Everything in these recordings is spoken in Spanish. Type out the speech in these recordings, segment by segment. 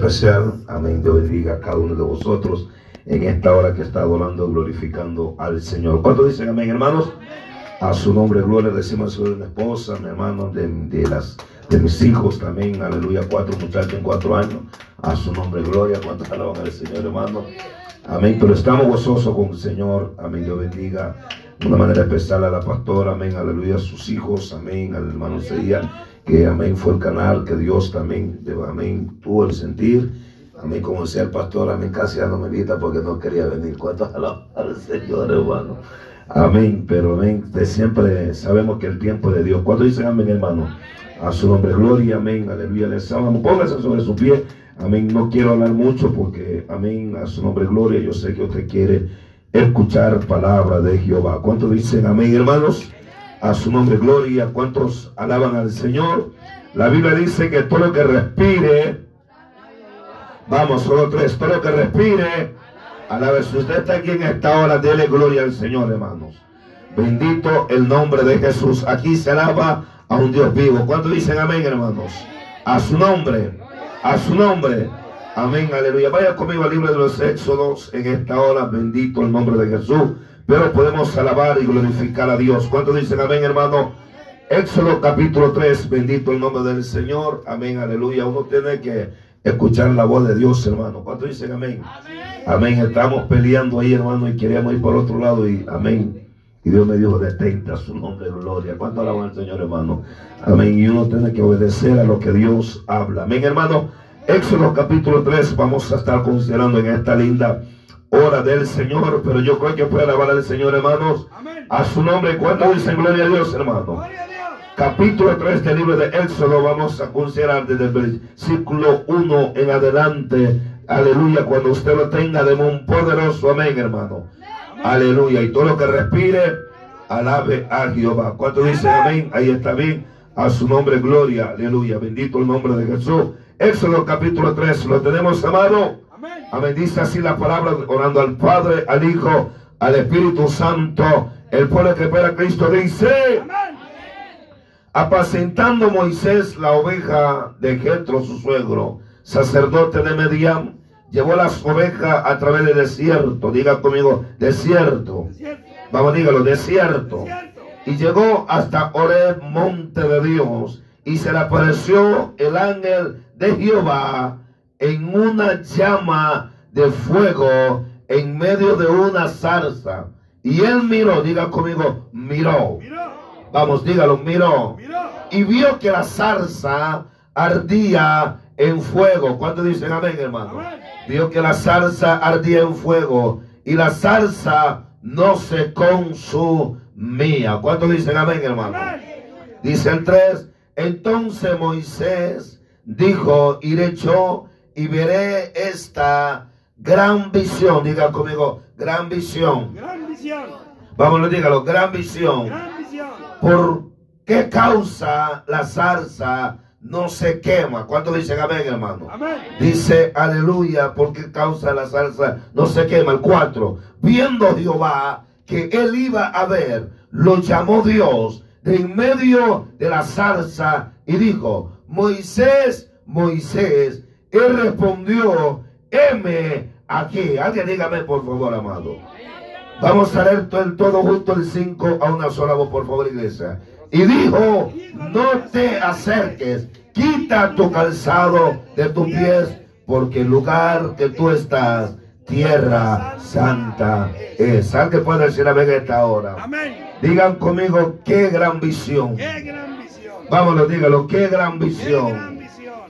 especial. Amén. Dios bendiga a cada uno de vosotros en esta hora que está adorando, glorificando al Señor. ¿Cuántos dicen amén, hermanos? A su nombre, gloria, decimos a mi esposa, mi hermano, de, de, las, de mis hijos también, aleluya, cuatro muchachos en cuatro años. A su nombre, gloria, cuántos alaban al Señor, hermano. Amén, pero estamos gozosos con el Señor. Amén, Dios bendiga de una manera especial a la pastora, amén, aleluya, a sus hijos, amén, al hermano Seía, que amén fue el canal, que Dios también, amén, tuvo el sentir. Amén, como decía el pastor, amén, casi ya no me invita porque no quería venir. ¿Cuántos alaban al Señor, hermano? Amén, pero amén, de siempre sabemos que el tiempo de Dios. ¿Cuántos dicen amén, hermano? A su nombre, gloria, amén, aleluya, les amamos. Póngase sobre su pie. Amén, no quiero hablar mucho porque, amén, a su nombre, gloria, yo sé que usted quiere escuchar palabra de Jehová. ¿Cuántos dicen amén, hermanos? A su nombre, gloria. ¿Cuántos alaban al Señor? La Biblia dice que todo lo que respire, vamos, solo tres, todo lo que respire, alabe. Si usted está aquí en esta hora, dele gloria al Señor, hermanos. Bendito el nombre de Jesús. Aquí se alaba a un Dios vivo. ¿Cuántos dicen amén, hermanos? A su nombre, a su nombre. Amén, aleluya. Vaya conmigo al libro de los Éxodos en esta hora. Bendito el nombre de Jesús. Pero podemos alabar y glorificar a Dios. ¿Cuántos dicen amén, hermano? Éxodo capítulo 3. Bendito el nombre del Señor. Amén, aleluya. Uno tiene que escuchar la voz de Dios, hermano. ¿Cuántos dicen amén? Amén. Estamos peleando ahí, hermano, y queríamos ir por otro lado. Y amén. Y Dios me dijo, detenta su nombre de gloria. ¿Cuánto alaban al Señor, hermano? Amén. Y uno tiene que obedecer a lo que Dios habla. Amén, hermano. Éxodo capítulo 3 vamos a estar considerando en esta linda hora del Señor, pero yo creo que puede alabar al Señor, hermanos, a su nombre. ¿Cuánto dicen gloria a Dios, hermano? Capítulo 3 del libro de Éxodo vamos a considerar desde el versículo 1 en adelante. Aleluya, cuando usted lo tenga, de un poderoso amén, hermano. Aleluya, y todo lo que respire, alabe a Jehová. ¿Cuánto dicen amén? Ahí está bien. A su nombre, gloria. Aleluya, bendito el nombre de Jesús. Éxodo capítulo 3, ¿lo tenemos amado? Amén. Dice así la palabra, orando al Padre, al Hijo, al Espíritu Santo. El pueblo que espera a Cristo dice, Amén. apacentando Moisés la oveja de Jetro, su suegro, sacerdote de Mediam, llevó las ovejas a través del desierto. Diga conmigo, desierto. desierto. Vamos, dígalo, desierto. desierto. Y llegó hasta Oreb, monte de Dios y se le apareció el ángel de Jehová en una llama de fuego en medio de una zarza. Y él miró, diga conmigo, miró. Vamos, dígalo, miró. Y vio que la zarza ardía en fuego. ¿Cuánto dicen amén, hermano? Vio que la zarza ardía en fuego y la zarza no se consumía. ¿Cuánto dicen amén, hermano? Dice el 3, entonces Moisés dijo, iré yo y veré esta gran visión. Diga conmigo, gran visión. Gran visión. Vámonos, dígalo, gran visión. Gran visión. ¿Por qué causa la zarza no se quema? ¿Cuánto dicen amén, hermano? Amén. Dice, aleluya, ¿por qué causa la zarza no se quema? El 4. Viendo Jehová que él iba a ver, lo llamó Dios de en medio de la zarza y dijo, Moisés, Moisés, él respondió, heme aquí. Alguien dígame por favor, amado. Vamos a leer todo, todo junto el 5 a una sola voz, por favor, iglesia. Y dijo, no te acerques, quita tu calzado de tus pies, porque el lugar que tú estás, tierra santa es. ¿Alguien puede decir amén esta hora? Digan conmigo, qué gran visión. Qué gran visión. Vámonos, dígalo, qué gran visión.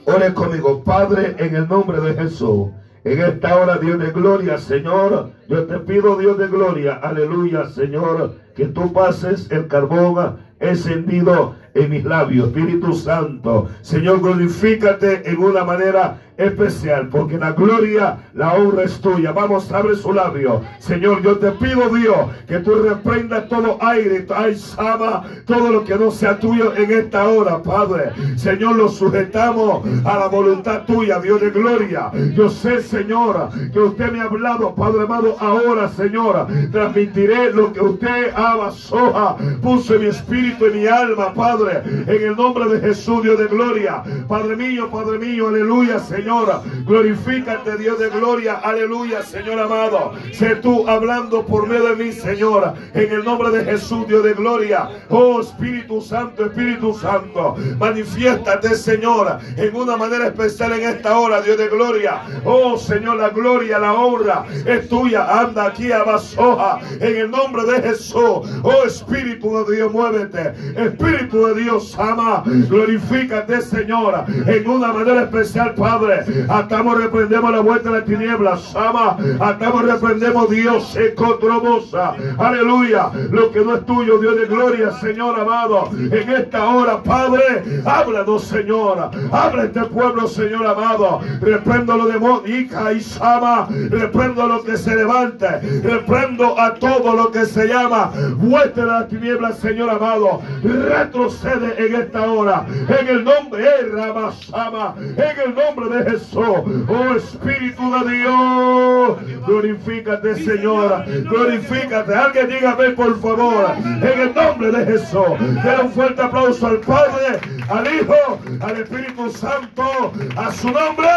Ore conmigo, Padre, en el nombre de Jesús. En esta hora, Dios de gloria, Señor, yo te pido, Dios de gloria, aleluya, Señor, que tú pases el carbón encendido en mis labios, Espíritu Santo. Señor, glorifícate en una manera especial, porque la gloria, la honra es tuya. Vamos, abre su labio. Señor, yo te pido, Dios, que tú reprendas todo aire, ay, sama, todo lo que no sea tuyo en esta hora, Padre. Señor, lo sujetamos a la voluntad tuya, Dios de gloria. Yo sé, Señor, que usted me ha hablado, Padre amado, ahora, Señor, transmitiré lo que usted ama, soja, puso en mi espíritu y mi alma, Padre, en el nombre de Jesús, Dios de gloria. Padre mío, Padre mío, aleluya, Señor. Señor. Glorifícate, Dios de gloria. Aleluya, Señor amado. Sé tú hablando por medio de mí, Señor. En el nombre de Jesús, Dios de gloria. Oh Espíritu Santo, Espíritu Santo. Manifiéstate, Señor, en una manera especial en esta hora, Dios de gloria. Oh Señor, la gloria, la honra es tuya. Anda aquí a Basoja. En el nombre de Jesús. Oh Espíritu de Dios, muévete. Espíritu de Dios, ama. Glorifícate, Señor. En una manera especial, Padre. Atamos, reprendemos la vuelta de las tinieblas. Ama. Atamos, reprendemos Dios. Ecotromosa. Aleluya. Lo que no es tuyo, Dios de gloria, Señor amado. En esta hora, Padre, háblanos, Señor. Habla este pueblo, Señor amado. Reprendo los demonios. Y Sama. Reprendo lo que se levante. Reprendo a todo lo que se llama vuelta de las tinieblas, Señor amado. Retrocede en esta hora. En el nombre de Ramasama. En el nombre de Jesús. Oh Espíritu de Dios. Glorifícate, Señor. Glorifícate. Alguien dígame, por favor. En el nombre de Jesús. Denle un fuerte aplauso al Padre, al Hijo, al Espíritu Santo. A su nombre.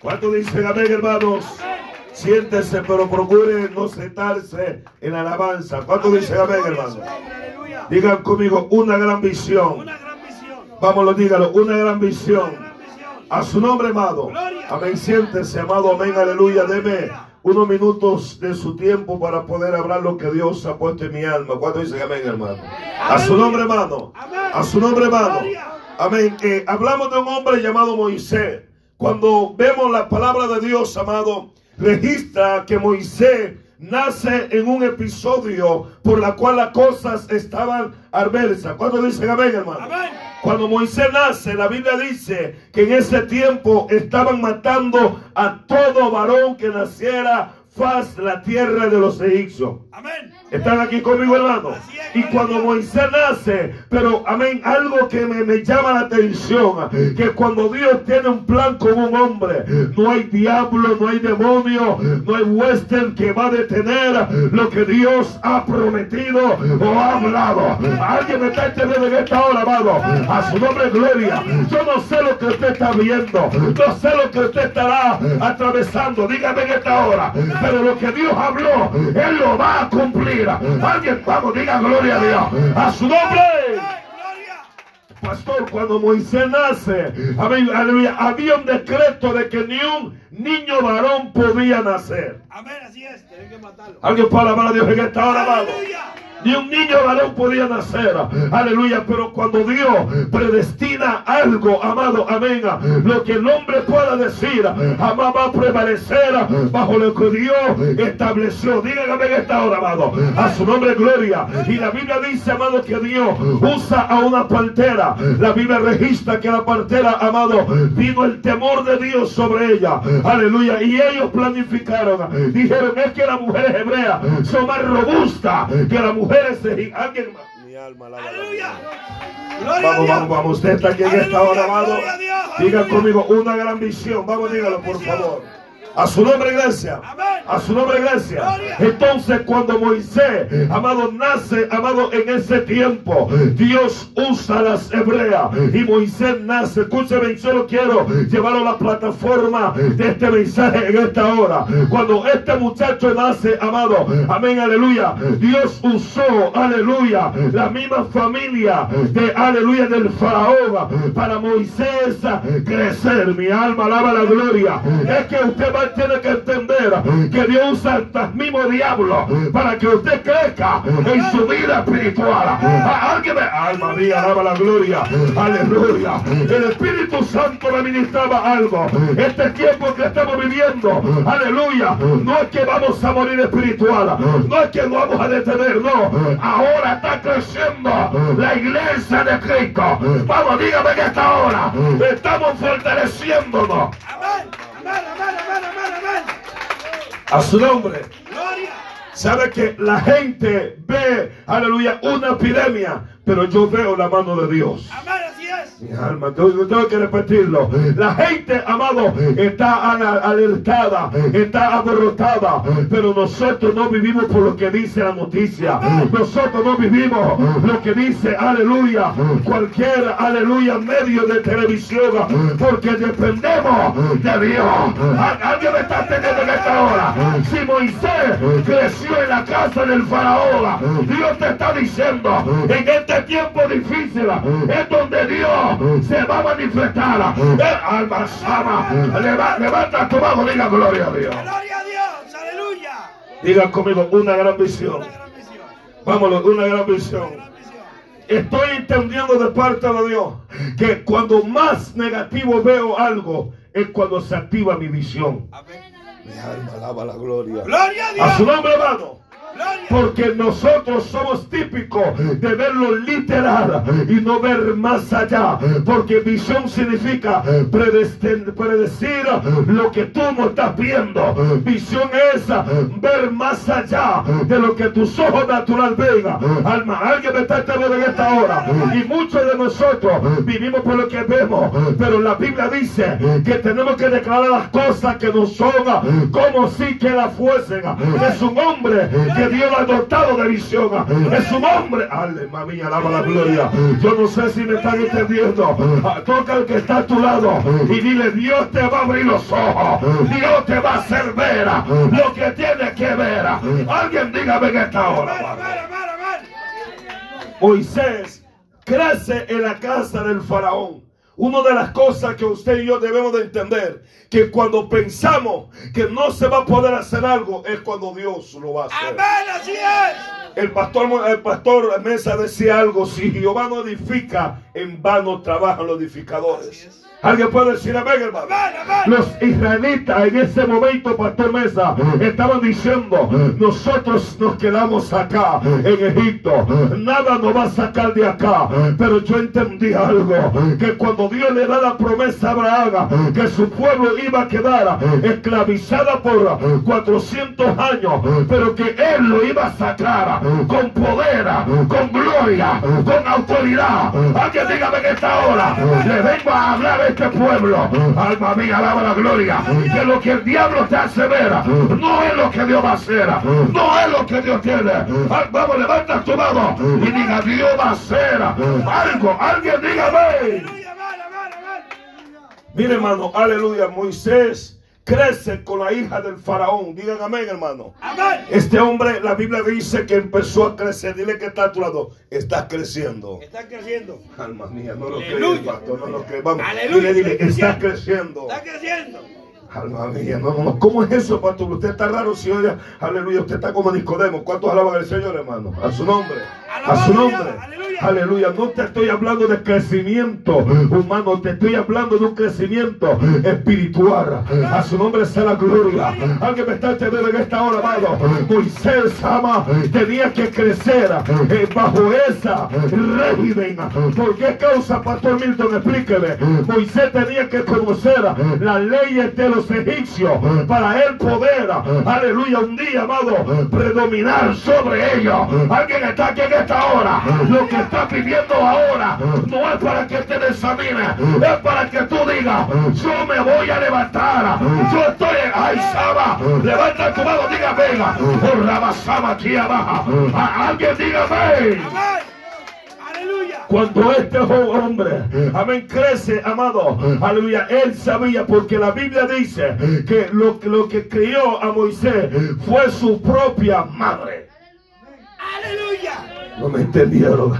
¿Cuánto dicen amén, hermanos? Siéntese, pero procure no sentarse en la alabanza. ¿Cuánto dicen amén, hermanos? Digan conmigo, una gran visión. Vámonos, dígalo, una gran visión. A su nombre, amado. Amén. Siéntese, amado. Amén. Aleluya. Deme unos minutos de su tiempo para poder hablar lo que Dios ha puesto en mi alma. ¿Cuánto dicen amén, hermano? A su nombre, hermano. A su nombre, hermano. Amén. Eh, hablamos de un hombre llamado Moisés. Cuando vemos la palabra de Dios, amado, registra que Moisés nace en un episodio por la cual las cosas estaban adversas. ¿Cuánto dicen amén, hermano? Cuando Moisés nace, la Biblia dice que en ese tiempo estaban matando a todo varón que naciera faz la tierra de los egipcios. Amén. Están aquí conmigo, hermano. Y cuando Moisés nace, pero amén, algo que me, me, llama la atención, que cuando Dios tiene un plan con un hombre, no hay diablo, no hay demonio, no hay western que va a detener lo que Dios ha prometido o ha hablado. Alguien me está entendiendo en esta hora, amado. A su nombre, gloria. Yo no sé lo que usted está viendo, no sé lo que usted estará atravesando. Dígame en esta hora. Pero lo que Dios habló, Él lo va a cumplir. Alguien, vamos, diga gloria a Dios. A su nombre. Pastor, cuando Moisés nace, amén, aleluya, había un decreto de que ni un niño varón podía nacer. Amén, así es, tienen que matarlo. Alguien para alabar a Dios en esta hora, amado. Ni un niño varón podía nacer. Aleluya. Pero cuando Dios predestina algo, amado, amén. Lo que el hombre pueda decir, jamás va a prevalecer bajo lo que Dios estableció. Díganme en esta hora, amado. A su nombre, gloria. Y la Biblia dice, amado, que Dios usa a una partera. La Biblia registra que la partera, amado, vino el temor de Dios sobre ella. Aleluya. Y ellos planificaron. Dijeron, es que las mujeres hebreas son más robustas que las mujeres de alguien mi alma la Aleluya. Vamos, vamos, vamos. Usted está aquí en esta hora, amado. Diga conmigo una gran visión. Vamos, dígalo, por favor. A su nombre, iglesia. A su nombre, iglesia. Entonces, cuando Moisés, amado, nace, amado, en ese tiempo, Dios usa a las hebreas y Moisés nace. Escúcheme, solo quiero llevarlo a la plataforma de este mensaje en esta hora. Cuando este muchacho nace, amado, amén, aleluya. Dios usó, aleluya, la misma familia de, aleluya, del faraón para Moisés crecer. Mi alma alaba la gloria. Es que usted va tiene que entender que Dios usa el mismo diablo para que usted crezca en su vida espiritual. Alguien me, alma mía, alaba la gloria. Aleluya. El Espíritu Santo me ministraba algo. Este tiempo que estamos viviendo, aleluya, no es que vamos a morir espiritual, no es que nos vamos a detener, no. Ahora está creciendo la iglesia de Cristo. Vamos, dígame que esta hora estamos fortaleciéndonos. Amén, amén, amén. A su nombre. Sabe que la gente ve, aleluya, una epidemia, pero yo veo la mano de Dios. Amén, así es. Mi alma, tengo, tengo que repetirlo. La gente, amado, está alertada, está aborrotada, pero nosotros no vivimos por lo que dice la noticia. Nosotros no vivimos lo que dice, aleluya, cualquier, aleluya, medio de televisión, porque dependemos de Dios. Al- Alguien me está entendiendo en esta hora. Si Moisés creció en la casa del faraón, Dios te está diciendo, en este tiempo difícil, es donde Dios se va a manifestar. Eh, Alma levanta tu mano, diga gloria a Dios. Gloria a Dios. Aleluya. Diga conmigo, una gran visión. Vámonos, una gran visión. Estoy entendiendo de parte de Dios que cuando más negativo veo algo es cuando se activa mi visión. Amén. Mi alma alaba la gloria. Gloria a A su nombre, hermano. Porque nosotros somos típicos de verlo literal y no ver más allá. Porque visión significa predecir lo que tú no estás viendo. Visión es ver más allá de lo que tus ojos natural ven. Alma, alguien me está entendiendo en esta hora. Y muchos de nosotros vivimos por lo que vemos. Pero la Biblia dice que tenemos que declarar las cosas que no son como si que las fuesen. Es un hombre que Dios lo ha dotado de visión. Es un hombre. Alma mía, alaba la gloria. Yo no sé si me están entendiendo. Ah, Toca al que está a tu lado y dile, Dios te va a abrir los ojos. Dios te va a hacer ver lo que tienes que ver. Alguien dígame en esta hora. Padre. Moisés crece en la casa del faraón. Una de las cosas que usted y yo debemos de entender, que cuando pensamos que no se va a poder hacer algo, es cuando Dios lo va a hacer. Amén, así es. El pastor, el pastor Mesa decía algo, si Jehová no edifica, en vano trabajan los edificadores. ¿Alguien puede decir amén, hermano? Amén, amén. Los israelitas en ese momento, Pastor Mesa, estaban diciendo, nosotros nos quedamos acá en Egipto, nada nos va a sacar de acá. Pero yo entendí algo, que cuando Dios le da la promesa a Abraham, que su pueblo iba a quedar esclavizada por 400 años, pero que él lo iba a sacar con poder, con gloria, con autoridad. Alguien dígame en esta hora, le vengo a hablar a este pueblo. Alma mía, alaba la gloria. Que lo que el diablo te hace ver, no es lo que Dios va a hacer, no es lo que Dios tiene. Vamos, levanta tu mano y diga, Dios va a hacer algo. Alguien dígame. Mire, hermano, aleluya. Moisés crece con la hija del faraón. Digan amén, hermano. Amén. Este hombre, la Biblia dice que empezó a crecer. Dile que está a tu lado. Está creciendo. Está creciendo. Alma mía, no lo creo, pastor, no lo creo. Vamos, Aleluya, dile, dile, está creciendo. creciendo. Está creciendo. Alma mía, no, no, no. ¿Cómo es eso, pastor? Usted está raro, si oye, aleluya, usted está como Nicodemo. ¿Cuántos alaban al Señor, hermano? A su nombre. A su nombre. Aleluya. No te estoy hablando de crecimiento humano, te estoy hablando de un crecimiento espiritual. A su nombre sea la gloria. Alguien me está entendiendo en esta hora, amado. Moisés, ama, tenía que crecer eh, bajo esa régimen. ¿Por qué causa, Pastor Milton? Explíqueme. Moisés tenía que conocer las leyes de los egipcios para él poder, aleluya, un día, amado, predominar sobre ellos. Alguien está aquí en esta hora. Lo que estás viviendo ahora no es para que te desanime, es para que tú digas, yo me voy a levantar. Yo estoy, ay, Saba, levanta tu mano, diga, venga. Oh, Rabasama, aquí abajo. A- Alguien diga, ven. Amén. Aleluya. Cuando este hombre, amén, crece, amado, aleluya, él sabía, porque la Biblia dice que lo, lo que crió a Moisés fue su propia madre. No me entendieron.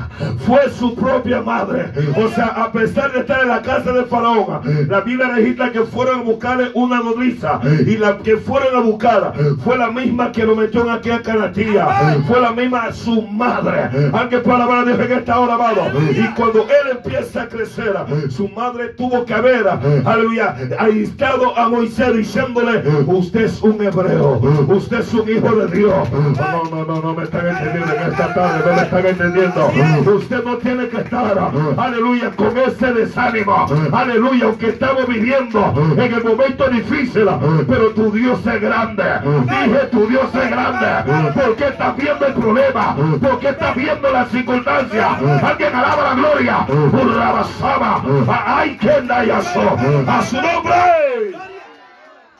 Fue su propia madre. O sea, a pesar de estar en la casa de Faraón, la Biblia registra que fueron a buscarle una nodriza. Y la que fueron a buscar fue la misma que lo metió en aquella canastilla. Fue la misma su madre. Alguien puede alabar a Dios en esta hora, amado. Y cuando él empieza a crecer, su madre tuvo que haber, aleluya, aislado a Moisés diciéndole: Usted es un hebreo. Usted es un hijo de Dios. No, no, no, no me están entendiendo en esta tarde. Me están entendiendo. Usted no tiene que estar, aleluya, con ese desánimo. Aleluya, aunque estamos viviendo en el momento difícil, pero tu Dios es grande. Dije, tu Dios es grande. ¿Por qué estás viendo el problema? ¿Por qué estás viendo la circunstancia? Alguien alaba la gloria. Urrabasaba. Ay, que A su nombre.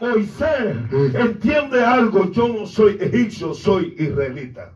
Moisés entiende algo. Yo no soy egipcio, soy israelita.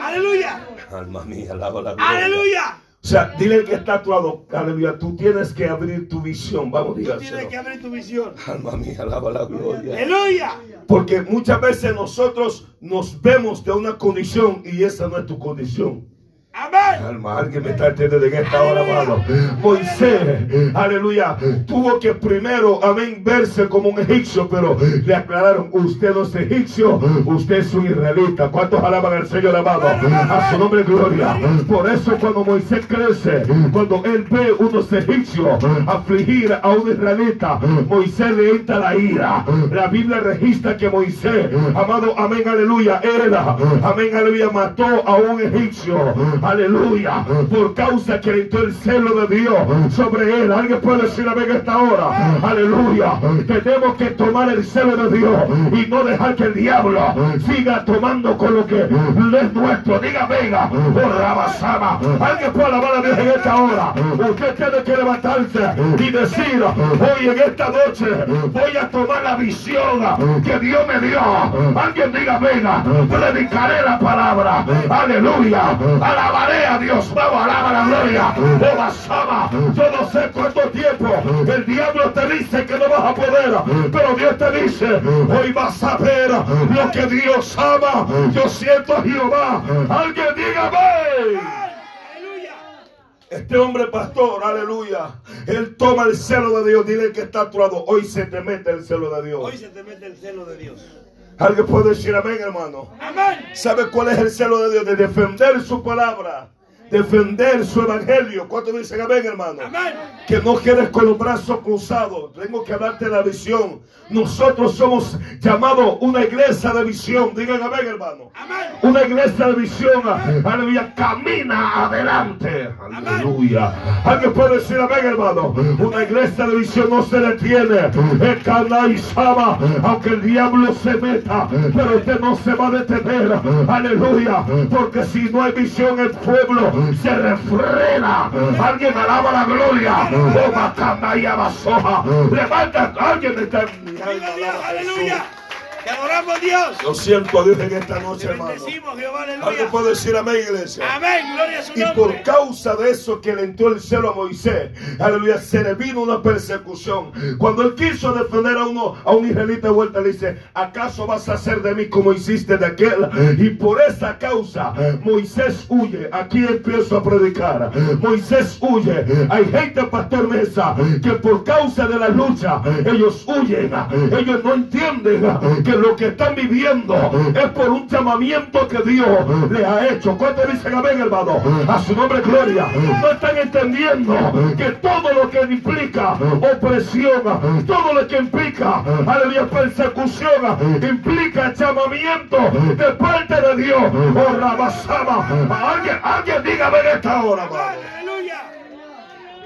Aleluya. Alma mía, alaba la gloria. Aleluya. O sea, dile que está actuado, aleluya, tú tienes que abrir tu visión, vamos, Tú tienes dígaselo. que abrir tu visión. Alma mía, alaba la gloria. Aleluya. Porque muchas veces nosotros nos vemos de una condición y esa no es tu condición. Amén. Alma, alguien me está entendiendo en esta hora, amado. Moisés, aleluya, tuvo que primero, amén, verse como un egipcio, pero le aclararon, usted no es egipcio, usted es un israelita. ¿Cuántos alaban al Señor, amado? A su nombre, gloria. Por eso cuando Moisés crece, cuando él ve unos egipcios afligir a un israelita, Moisés le entra la ira. La Biblia registra que Moisés, amado, amén, aleluya, era, amén, aleluya, mató a un egipcio, aleluya, por causa que entró el celo de Dios sobre él. Alguien puede decir amén esta hora, aleluya. Tenemos que tomar el celo de Dios y no dejar que el diablo siga tomando con lo que es nuestro. Diga, venga, por Rabasama. Alguien puede alabar a Dios en esta hora. Usted tiene que levantarse y decir, hoy en esta noche voy a tomar la visión que Dios me dio. Alguien diga, venga, predicaré la palabra. Aleluya. Alabaré a Dios. Vamos, alaba la gloria. Oh, Basama. Yo no sé cuánto tiempo el diablo te dice que no vas a poder, pero Dios te dice, hoy vas a ver lo que Dios ama. Yo siento a Jehová. Alguien dígame. Aleluya. Este hombre pastor, aleluya, él toma el celo de Dios. Dile que está actuado. Hoy se te mete el celo de Dios. Hoy se te mete el celo de Dios. Alguien puede decir amén, hermano. Amén. ¿Sabe cuál es el celo de Dios? De defender su palabra, defender su evangelio. ¿Cuántos dicen amén, hermano? Amén. Que no quedes con los brazos cruzados. Tengo que darte la visión. Nosotros somos llamados una iglesia de visión. Digan amén, hermano. Amén. Una iglesia de visión, aleluya, camina adelante. Aleluya. Alguien puede decir amén, hermano. Una iglesia de visión no se detiene. Es canalizada, aunque el diablo se meta, pero usted no se va a detener. Aleluya. Porque si no hay visión, el pueblo se refrena. Alguien alaba la gloria. Oh, macana y abasoja. Levanta, alguien está. Aleluya. Te adoramos Dios. Lo siento a Dios en esta noche, hermano. Alguien puede decir amén, iglesia. Amén. Gloria a su Y por nombre. causa de eso que le entró el cielo a Moisés, aleluya, se le vino una persecución. Cuando él quiso defender a uno, a un israelita de vuelta, le dice, ¿acaso vas a hacer de mí como hiciste de aquel? Y por esa causa, Moisés huye. Aquí empiezo a predicar. Moisés huye. Hay gente, pastor Mesa, que por causa de la lucha, ellos huyen. Ellos no entienden que lo que están viviendo es por un llamamiento que Dios le ha hecho. ¿Cuántos dicen amén, hermano? A su nombre, gloria. No están entendiendo que todo lo que implica opresión, todo lo que implica, aleluya, persecución, implica llamamiento de parte de Dios. Oh, Rabasama. Alguien, alguien dígame en esta hora, hermano.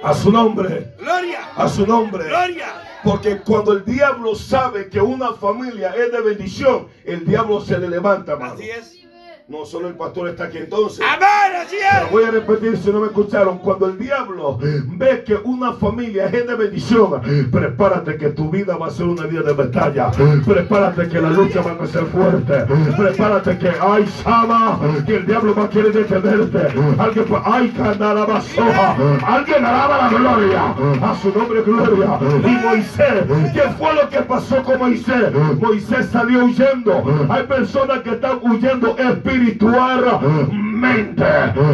A su nombre, Gloria. a su nombre. Gloria. Porque cuando el diablo sabe que una familia es de bendición, el diablo se le levanta, hermano. Así es. No solo el pastor está aquí entonces. Amén. Así es. voy a repetir si no me escucharon. Cuando el diablo ve que una familia es de bendición, prepárate que tu vida va a ser una vida de batalla. Prepárate que la lucha va a ser fuerte. Prepárate que hay sama, que el diablo va a querer detenerte. Alguien, ay, canalaba soja. Alguien alaba la gloria. A su nombre, gloria. Y Moisés, ¿qué fue lo que pasó con Moisés? Moisés salió huyendo. Hay personas que están huyendo espiritualmente.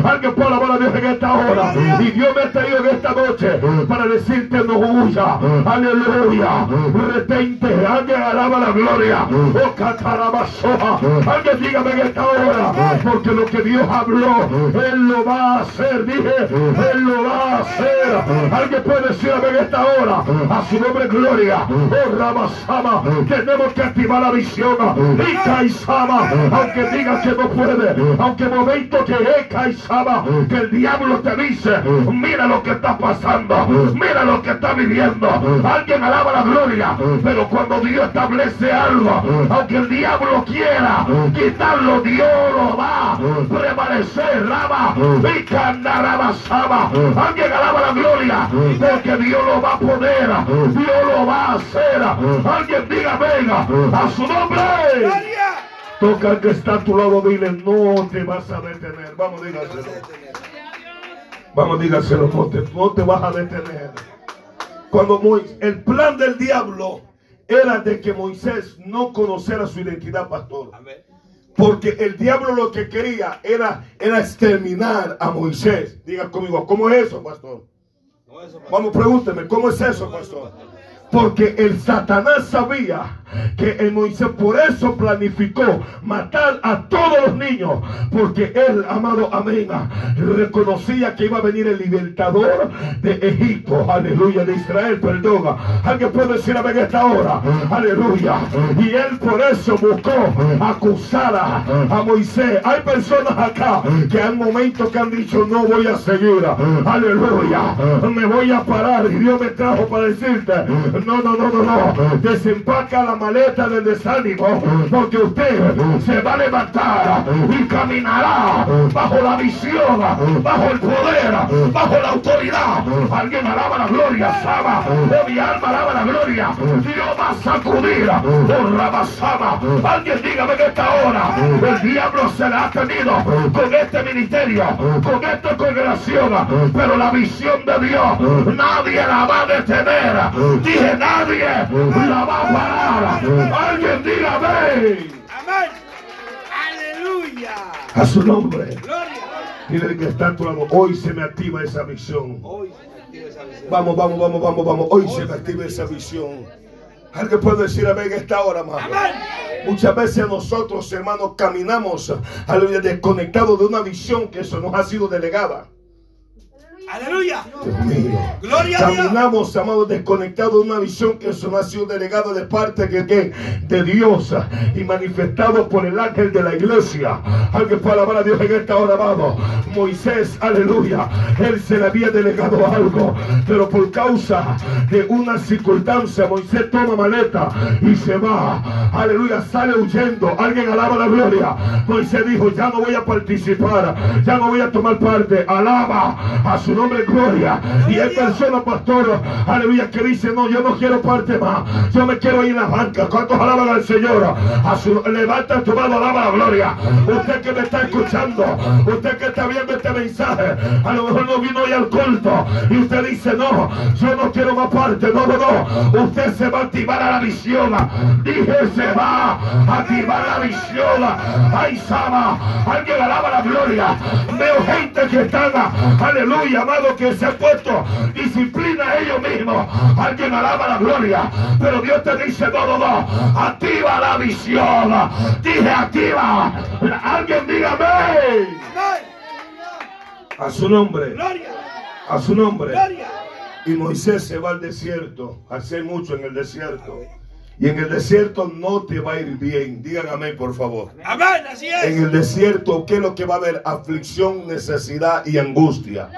Alguien puede alabar a Dios en esta hora. Y Dios me ha traído en esta noche para decirte no huya. Aleluya. Retente Alguien alaba la gloria. Oh, catarabasoja. Alguien dígame en esta hora. Porque lo que Dios habló, Él lo va a hacer. Dije, Él lo va a hacer. Alguien puede decir en esta hora. A su nombre gloria. Oh, Ramasama. Tenemos que activar la visión. Y Kaisama. Aunque diga que no puede. Aunque momento que es Kaisama. Que el diablo te dice. Mira lo que está pasando. Mira lo que está viviendo. Alguien alaba la gloria. Pero cuando Dios establece algo, aunque el diablo quiera quitarlo, Dios lo va a prevalecer. Raba y candarabasaba. Alguien alaba la gloria. Porque Dios lo va a poder. Dios lo va a hacer. Alguien diga, venga, a su nombre. Toca al que está a tu lado, dile, no te vas a detener. Vamos, dígaselo. Vamos, dígaselo, no te, no te vas a detener. Cuando Moisés, el plan del diablo era de que Moisés no conociera su identidad, pastor. Porque el diablo lo que quería era, era exterminar a Moisés. Diga conmigo, ¿cómo es eso, pastor? Vamos, pregúnteme, ¿cómo es eso, pastor? Porque el Satanás sabía que el Moisés por eso planificó matar a todos los niños. Porque él, amado amén, reconocía que iba a venir el libertador de Egipto. Aleluya, de Israel, perdón. Alguien puede decir amén esta hora. Aleluya. Y él por eso buscó acusar a, Moisés. Hay personas acá que han momentos que han dicho no voy a seguir. Aleluya. Me voy a parar. Y Dios me trajo para decirte no, no, no, no, no. Desempaca la maleta del desánimo. Porque usted se va a levantar y caminará bajo la visión, bajo el poder, bajo la autoridad. Alguien alaba la gloria, Sama. Oh, mi alma alaba la gloria. Dios va a sacudir. Oh, Rabasama. Alguien dígame que esta hora el diablo se la ha tenido con este ministerio, con esta congregación. Pero la visión de Dios nadie la va a detener. Dije nadie la va a parar. Alguien diga amén. Amén. Aleluya. A su nombre. Gloria. Dile que está a tu lado. Hoy se me activa esa visión. Hoy se activa esa visión. Vamos, vamos, vamos, vamos, vamos. Hoy se me activa esa visión. Alguien puede decir amén esta hora, hermano. Amén. Muchas veces nosotros, hermanos, caminamos, aleluya, desconectados de una visión que eso nos ha sido delegada. Aleluya. Gloria a Dios. Caminamos, amados, desconectados de una visión que eso ha sido delegado de parte que- de Dios y manifestado por el ángel de la iglesia. Alguien puede alabar a Dios en esta hora, amado. Moisés, aleluya, él se le había delegado algo, pero por causa de una circunstancia, Moisés toma maleta y se va. Aleluya, sale huyendo. Alguien alaba la gloria. Moisés dijo, ya no voy a participar, ya no voy a tomar parte. Alaba a su nombre gloria. Y hay personas, pastor, aleluya, que dicen, no, yo no quiero parte más. Yo me quiero ir a la banca. ¿Cuántos alaban al Señor? A su, levanta tu mano, alaba la gloria. Usted que me está escuchando, usted que está viendo este mensaje, a lo mejor no vino hoy al culto. Y usted dice, no, yo no quiero más parte. No, no, no. Usted se va a activar a la visión. Dije, se va a activar la visión. Ay, Sama, alguien alaba la gloria. Veo gente que están, aleluya, amado, que se ha puesto disciplina a ellos mismos. Alguien alaba la gloria. Pero Dios te dice, no, no, no. Activa la visión. Dije, activa. Alguien dígame. A su nombre. A su nombre. Y Moisés se va al desierto. Hace mucho en el desierto. Y en el desierto no te va a ir bien. Digan amén, por favor. Amén. Así En el desierto, ¿qué es lo que va a haber? Aflicción, necesidad y angustia.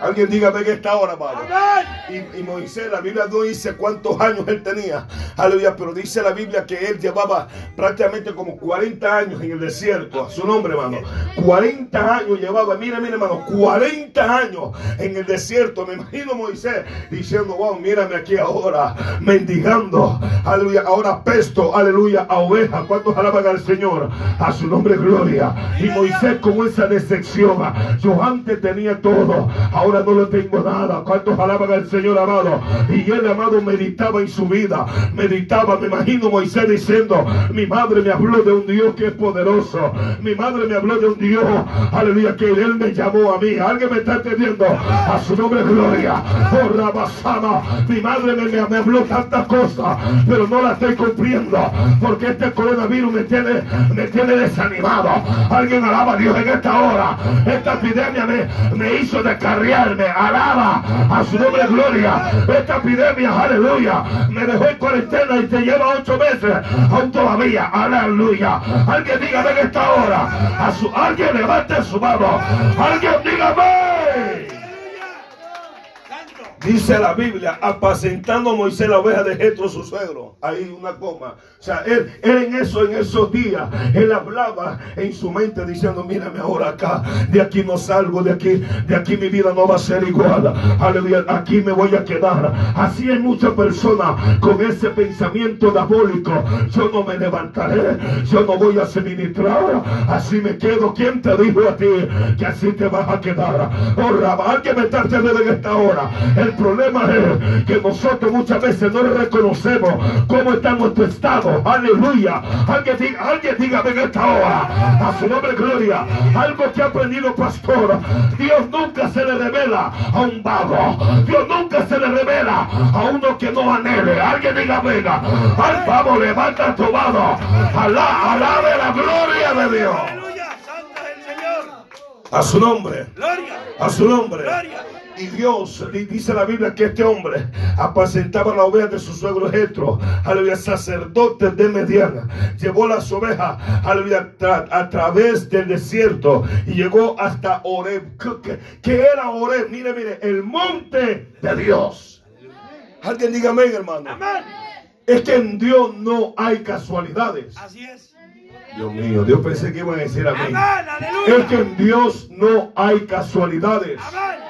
Alguien diga, ven esta hora. Amén. Y, y Moisés, la Biblia no dice cuántos años él tenía, aleluya, pero dice la Biblia que él llevaba prácticamente como 40 años en el desierto, a su nombre, hermano. 40 años llevaba, mire, mire, hermano, 40 años en el desierto. Me imagino Moisés diciendo, wow, mírame aquí ahora, mendigando, aleluya, ahora pesto, aleluya, a oveja. ¿Cuántos alaban al Señor? A su nombre, gloria. Y Moisés con esa decepción, yo antes tenía todo, ahora ahora no le tengo nada. ¿Cuántos alaban al Señor amado? Y él amado meditaba en su vida, meditaba, me imagino Moisés diciendo, mi madre me habló de un Dios que es poderoso, mi madre me habló de un Dios, aleluya, que él me llamó a mí. Alguien me está entendiendo, a su nombre gloria. Oh, Rabasama, mi madre me, me habló tantas cosas, pero no las estoy cumpliendo, porque este coronavirus me tiene, me tiene desanimado. Alguien alaba a Dios en esta hora. Esta epidemia me, me hizo descarriarme. Alaba a su nombre gloria. Esta epidemia, aleluya, me dejó en cuarentena y te lleva ocho meses. Aún todavía, aleluya. Alguien dígame en esta hora. A su, alguien levante su mano. Alguien dígame. Dice la Biblia, apacentando Moisés la oveja de Jetro su suegro. Ahí una coma. O sea, él, él en eso, en esos días, él hablaba en su mente diciendo, mírame ahora acá, de aquí no salgo, de aquí, de aquí mi vida no va a ser igual. Aleluya, aquí me voy a quedar. Así hay muchas personas con ese pensamiento diabólico. Yo no me levantaré, yo no voy a suministrar, así me quedo. ¿Quién te dijo a ti que así te vas a quedar? Oh, Rabba, alguien me está entendiendo en esta hora. Problema es que nosotros muchas veces no reconocemos cómo está nuestro estado. Aleluya. Alguien diga, alguien diga en esta hora. A su nombre gloria. Algo que ha aprendido pastor. Dios nunca se le revela a un vago. Dios nunca se le revela a uno que no anhele. Alguien diga venga. Al vamos, levanta tu mano. Alá, alabe la gloria de Dios. El. A su nombre. Gloria. A su nombre. Gloria. Y Dios, di- dice la Biblia que este hombre apacentaba la oveja de su suegro Jetro, aleluya, sacerdote de Mediana. Llevó las ovejas, aleluya, tra- a través del desierto y llegó hasta Oreb. ¿Qué, qué- qué era Oreb? Mire, mire, el monte de Dios. Alguien diga amén, hermano. Amén. Es que en Dios no hay casualidades. Así es. Dios mío, Dios pensé que iban a decir amén. Amén. Es que en Dios no hay casualidades. Amén.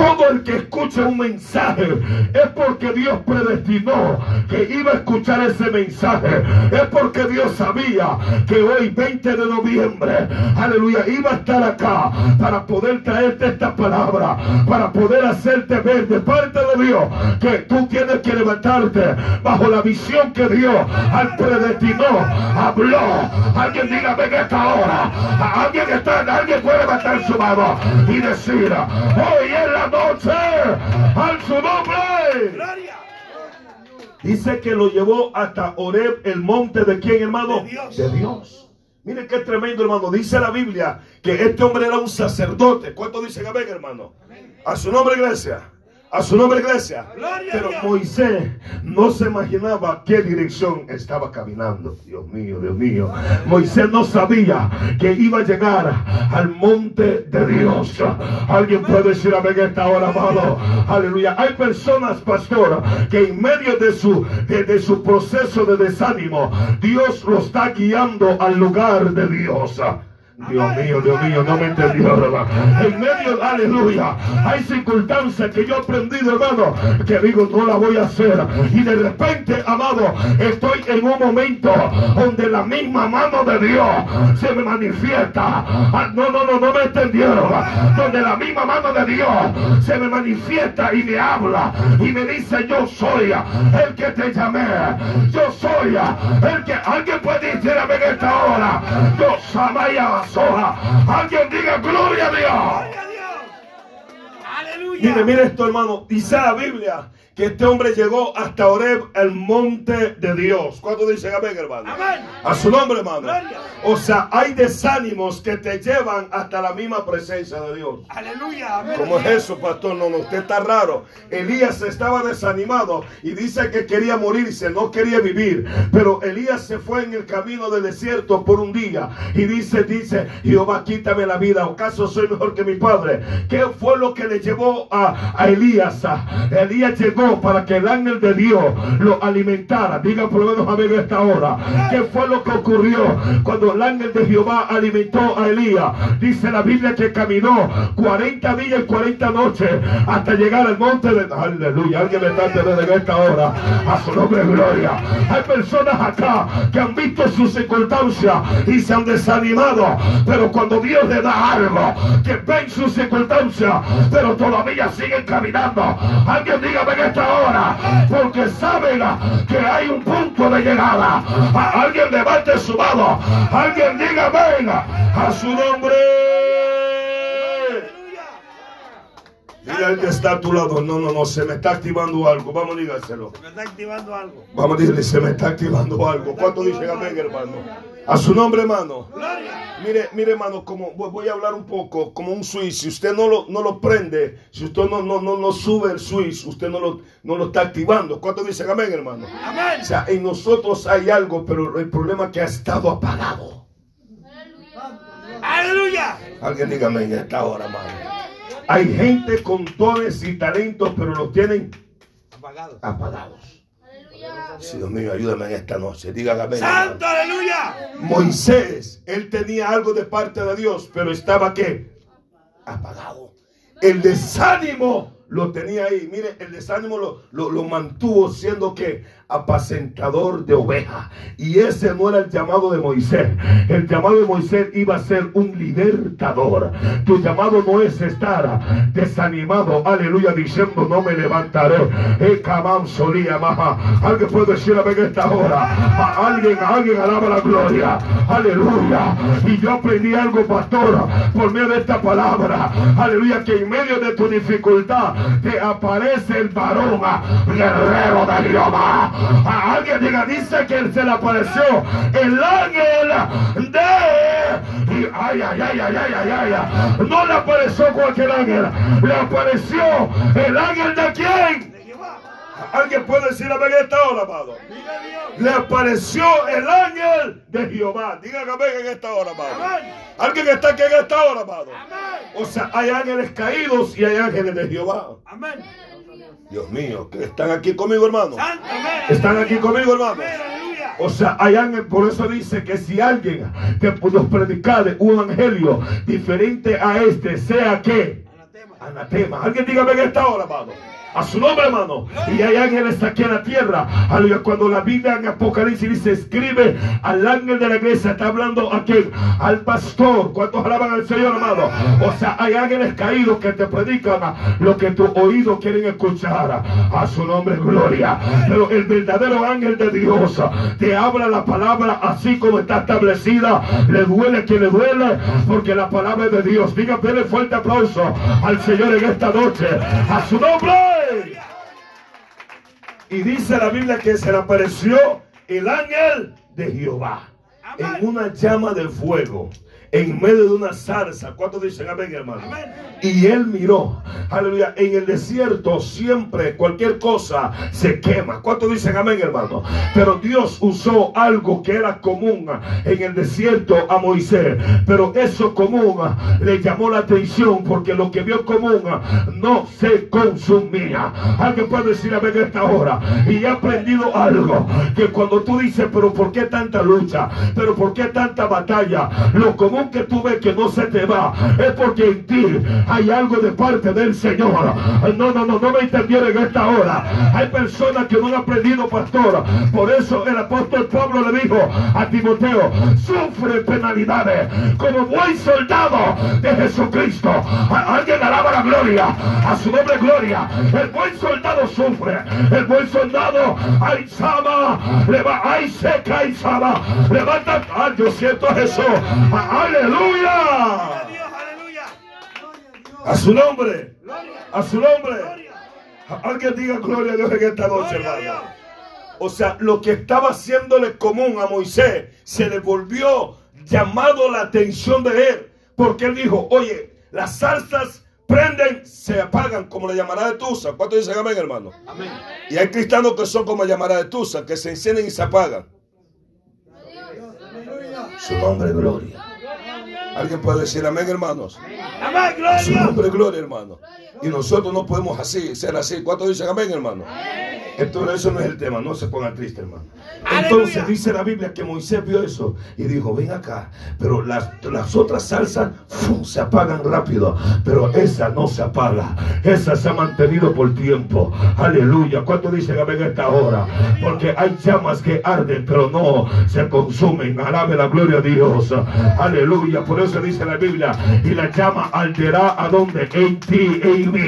Todo el que escucha un mensaje es porque Dios predestinó que iba a escuchar ese mensaje. Es porque Dios sabía que hoy 20 de noviembre, aleluya, iba a estar acá para poder traerte esta palabra, para poder hacerte ver de parte de Dios que tú tienes que levantarte bajo la visión que Dios al predestinó, habló. Alguien diga, ven esta hora. Alguien está, alguien puede levantar su mano y decir, hoy es la noche, al su nombre. Gloria. Dice que lo llevó hasta Oreb, el monte de quién, hermano? De Dios. De Dios. Mire qué tremendo, hermano. Dice la Biblia que este hombre era un sacerdote. ¿Cuánto dicen amén, hermano? A su nombre, iglesia. A su nombre, iglesia. Pero. Moisés no se imaginaba qué dirección estaba caminando. Dios mío, Dios mío. Moisés no sabía que iba a llegar al monte de Dios. Alguien puede decir amén esta hora, amado. Aleluya. Hay personas, pastor, que en medio de su, de, de su proceso de desánimo, Dios lo está guiando al lugar de Dios. Dios mío, Dios mío, no me entendió, hermano. En medio, aleluya, hay circunstancias que yo he aprendido, hermano, que digo, no la voy a hacer. Y de repente, amado, estoy en un momento donde la misma mano de Dios se me manifiesta. Ah, No, no, no, no me entendieron. Donde la misma mano de Dios se me manifiesta y me habla y me dice, yo soy el que te llamé. Yo soy el que alguien puede decir en esta hora. Yo Samaya Basoja. Alguien diga gloria a Dios. Gloria a Dios. Aleluya. Mire, mire esto, hermano. Dice la Biblia que este hombre llegó hasta Oreb, el monte de Dios. ¿Cuánto dicen amén, hermano? Amén. A su nombre, hermano. Gloria. O sea, hay desánimos que te llevan hasta la misma presencia de Dios. Aleluya. Amén. ¿Cómo es eso, pastor? No, no, usted está raro. Elías estaba desanimado y dice que quería morirse, no quería vivir. Pero Elías se fue en el camino del desierto por un día y dice, dice, Jehová, quítame la vida. ¿Acaso soy mejor que mi padre? ¿Qué fue lo que le llevó a, a Elías? Elías llegó para que el ángel de Dios lo alimentara. Diga por lo menos a ver esta hora. ¿Qué fue lo que ocurrió cuando el ángel de Jehová alimentó a Elías? Dice la Biblia que caminó 40 días y 40 noches hasta llegar al monte de... Aleluya. Alguien me está entendiendo en esta hora. A su nombre gloria. Hay personas acá que han visto sus circunstancias y se han desanimado. Pero cuando Dios le da algo, que ven sus circunstancias, pero todavía siguen caminando. Alguien dígame en esta hora, porque saben que hay un punto de llegada. Alguien levante su mano. Alguien diga venga a su nombre. Dile al que está a tu lado, no, no, no, se me está activando algo. Vamos, dígaselo. Se me está activando algo. Vamos a decirle, se me está activando algo. ¿Cuánto dicen amén, hermano? A su nombre, hermano. Mire, mire, hermano, como voy a hablar un poco como un switch. Si usted no lo, no lo prende, si usted no, no, no, no sube el switch, usted no lo, no lo está activando. ¿Cuánto dicen amén, hermano? Amén. O sea, en nosotros hay algo, pero el problema es que ha estado apagado. Aleluya. Alguien dígame en esta hora, hermano. Hay gente con dones y talentos, pero los tienen Apagado. apagados. Sí, Dios mío, ayúdame en esta noche. Dígame. amén, Santo, aleluya. Moisés, él tenía algo de parte de Dios, pero estaba qué? Apagado. El desánimo lo tenía ahí. Mire, el desánimo lo, lo, lo mantuvo siendo que apacentador de ovejas. Y ese no era el llamado de Moisés. El llamado de Moisés iba a ser un libertador. Tu llamado no es estar desanimado, aleluya, diciendo no me levantaré. Eh, solía. Alguien puede decir a ver esta hora. A alguien, a alguien alaba la gloria. Aleluya. Y yo aprendí algo, pastor, por medio de esta palabra. Aleluya, que en medio de tu dificultad te aparece el varón guerrero de Jehová. A alguien diga, dice que se le apareció el ángel de. ay, ay, ay, ay, ay, ay, ay. No le apareció cualquier ángel. Le apareció el ángel de quién. Alguien puede decir a ver esta hora, amado. Le apareció el ángel de Jehová. Diga que venga en esta hora, amado. Amén. Alguien está aquí en esta hora, amado. Amén. O sea, hay ángeles caídos y hay ángeles de Jehová. Amén. Dios mío, que están aquí conmigo, hermano. Están aquí conmigo, hermano. O sea, hay ángeles, por eso dice que si alguien que nos predicare un evangelio diferente a este, sea que Anatema. anatema. Alguien dígame en esta hora, hermano. A su nombre, hermano. Y hay ángeles aquí en la tierra. Cuando la Biblia en Apocalipsis dice, escribe al ángel de la iglesia, está hablando a quién? Al pastor. ¿Cuántos alaban al Señor, amado? O sea, hay ángeles caídos que te predican lo que tus oídos quieren escuchar. A su nombre, gloria. Pero el verdadero ángel de Dios te habla la palabra así como está establecida. Le duele que le duele, porque la palabra es de Dios. Diga, denle fuerte aplauso al Señor en esta noche. A su nombre. Y dice la Biblia que se le apareció el ángel de Jehová en una llama de fuego. En medio de una zarza. ¿Cuántos dicen amén, hermano? Amén. Y él miró, aleluya, en el desierto siempre cualquier cosa se quema. ¿Cuántos dicen amén, hermano? Pero Dios usó algo que era común en el desierto a Moisés. Pero eso común le llamó la atención porque lo que vio común no se consumía. Alguien puede decir amén en esta hora. Y he aprendido algo, que cuando tú dices, pero ¿por qué tanta lucha? ¿Pero por qué tanta batalla? Lo común que tú ves que no se te va es porque en ti hay algo de parte del Señor. No, no, no, no me entendieron en esta hora. Hay personas que no han aprendido, pastor. Por eso el apóstol Pablo le dijo a Timoteo, sufre penalidades como buen soldado de Jesucristo. Alguien alaba la gloria, a su nombre gloria. El buen soldado sufre. El buen soldado, ay, Sama, le va, ay, seca, ay, Sama, levanta, ay, yo siento a Jesús. A- Aleluya. A su nombre, a su nombre. Alguien diga gloria a Dios en esta noche, hermano. O sea, lo que estaba haciéndole común a Moisés se le volvió llamado la atención de él. Porque él dijo, oye, las salsas prenden, se apagan como la llamará de Tusa. ¿Cuántos dicen amén, hermano? Amén. Y hay cristianos que son como la llamará de Tusa, que se encienden y se apagan. Su nombre, gloria. Alguien puede decir amén, hermanos. Amén, Su gloria. nombre, gloria, hermano. Y nosotros no podemos así, ser así. ¿Cuántos dicen amén, hermano? Entonces, eso no es el tema, no se pongan tristes, hermano. Entonces Aleluya. dice la Biblia que Moisés vio eso y dijo, ven acá, pero las, las otras salsas ¡fum! se apagan rápido, pero esa no se apaga, esa se ha mantenido por tiempo. Aleluya. ¿Cuántos dicen a esta hora? Porque hay llamas que arden, pero no se consumen. Alabe la gloria a Dios. Aleluya. Por eso dice la Biblia, y la llama arderá a donde? En ti, en mí.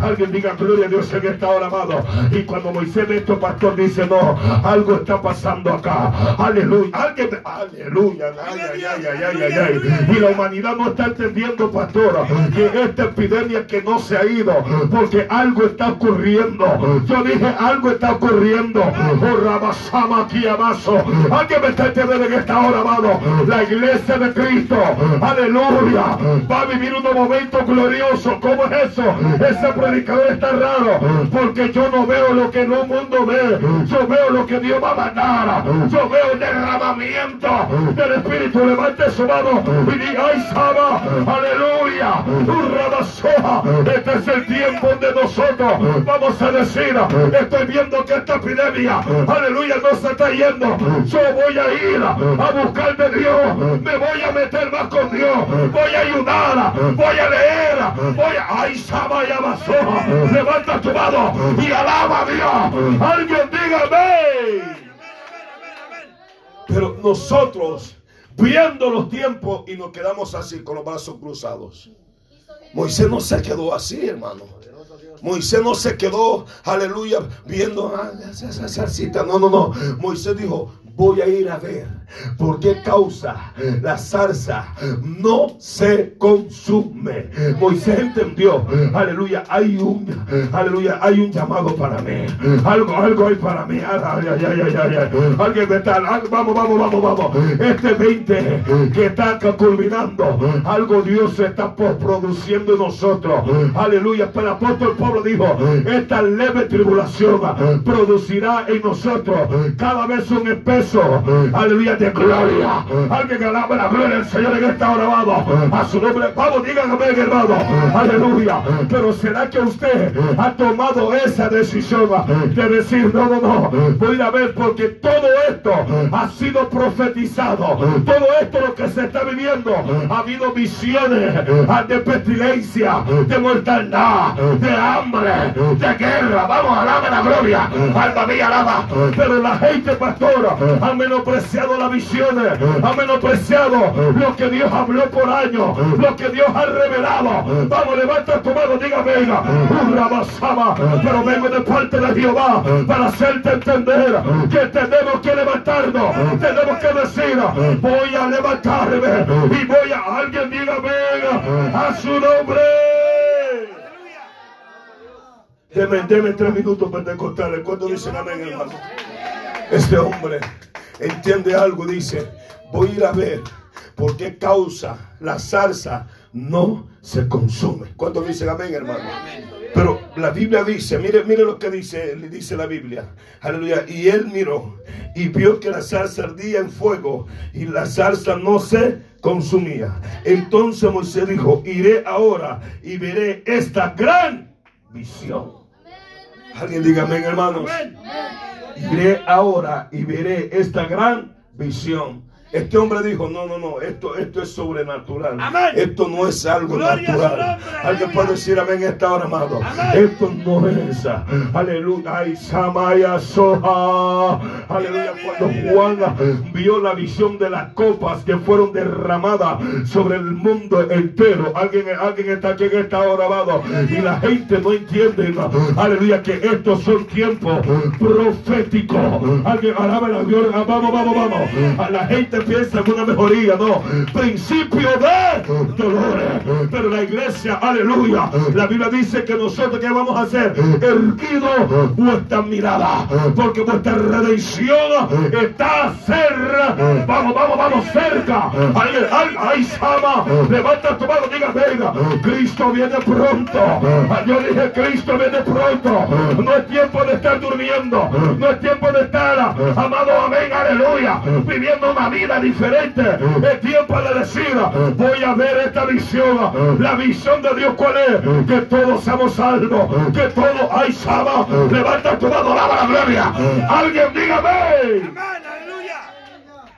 Alguien diga gloria a Dios en esta hora, amado. Y cuando Moisés ve esto, pastor, dice, no, algo está pasando acá. Aleluya. Alguien, aleluya. Y la humanidad no está entendiendo, pastor, que esta epidemia que no se ha ido, porque algo está ocurriendo. Yo dije, algo está ocurriendo. Oh, Rabasama, aquí amaso. Alguien me está entendiendo en esta hora, amado. La iglesia de Cristo, aleluya, va a vivir unos momentos gloriosos. ¿Cómo es eso? Ese predicador está raro, porque yo no veo lo que mundo ve. Yo veo lo que Dios va a mandar. Yo veo el derramamiento del Espíritu. Levante su mano y diga, ay, Saba, aleluya, un rabasoja. Este es el tiempo donde nosotros vamos a decir, estoy viendo que esta epidemia, aleluya, no se está yendo. Yo voy a ir a buscar de Dios. Me voy a meter más con Dios. Voy a ayudar. Voy a leer. Voy a, ay, Saba y Abasoja. Levanta tu mano y alaba a Dios. Alguien dígame. Pero nosotros, viendo los tiempos y nos quedamos así con los brazos cruzados. Moisés no se quedó así, hermano. Moisés no se quedó, aleluya, viendo ah. No, no, no. Moisés dijo, voy a ir a ver por qué causa la zarza no se consume. Moisés entendió, aleluya, hay un, aleluya, hay un llamado para mí. Algo, algo hay para mí. Ay, ay, ay, ay. Alguien me está, al- vamos, vamos, vamos, vamos. Este 20 que está culminando, algo Dios está produciendo en nosotros. Aleluya, pero el apóstol Pablo dijo, esta leve tribulación producirá en nosotros cada vez un espeso, aleluya, de gloria. Alguien que alabe la gloria del Señor en esta hora, amado. A su nombre, vamos, díganme, hermano, aleluya. Pero será que usted ha tomado esa decisión de decir, no, no, no, voy a ver porque todo esto ha sido profetizado. Todo esto lo que se está viviendo, ha habido visiones ah, de pestilencia, de mortandad, de hambre, de guerra. Vamos, alabe la gloria. Alma mía, alaba. Pero la gente, pastor, ha menospreciado las visiones, ha menospreciado lo que Dios habló por años, lo que Dios ha revelado. Vamos, levanta tu mano, diga, venga, un rabasaba, pero vengo de parte de Jehová para hacerte entender que tenemos que levantarnos, tenemos que decir, voy a levantarme y voy a, alguien diga, venga, a su nombre. Deme, deme tres minutos pentecostales. ¿Cuándo dicen amén, hermano? Este hombre entiende algo, dice, voy a ir a ver por qué causa la zarza no se consume. ¿Cuántos dicen amén, hermano? Pero la Biblia dice, mire, mire lo que dice, le dice la Biblia. Aleluya. Y él miró y vio que la zarza ardía en fuego y la zarza no se consumía. Entonces Moisés dijo, iré ahora y veré esta gran visión. Alguien diga amén, hermanos. Iré ahora y veré esta gran visión. Este hombre dijo, no, no, no, esto, esto es sobrenatural. Amén. Esto no es algo Gloria natural. Alguien puede decir amén esta hora, amado. Amén. Esto no es, aleluya, ay, Samaya Soja. Aleluya, cuando Juan vio la visión de las copas que fueron derramadas sobre el mundo entero. Alguien, alguien está aquí en esta hora, amado. Y la gente no entiende, aleluya, que estos son tiempos proféticos. Alguien, alaba la gloria. Vamos, vamos, vamos. A la gente piensa en una mejoría, no. Principio de dolores. Pero la iglesia, aleluya. La Biblia dice que nosotros, ¿qué vamos a hacer? Erguido vuestra mirada. Porque vuestra redención está cerca. Vamos, vamos, vamos, cerca. Ay, ay, ay, Sama. Levanta tu mano, diga, venga. Cristo viene pronto. Ah, Yo dije, Cristo viene pronto. No es tiempo de estar durmiendo. No es tiempo de estar, amado, amén, aleluya. aleluya, viviendo una vida diferente. Es tiempo de decir, voy a ver esta visión. La visión de Dios cuál es, que todos seamos salvos, que todos hay sábado. Levanta tu mano, alaba la gloria. Alguien dígame. Amén.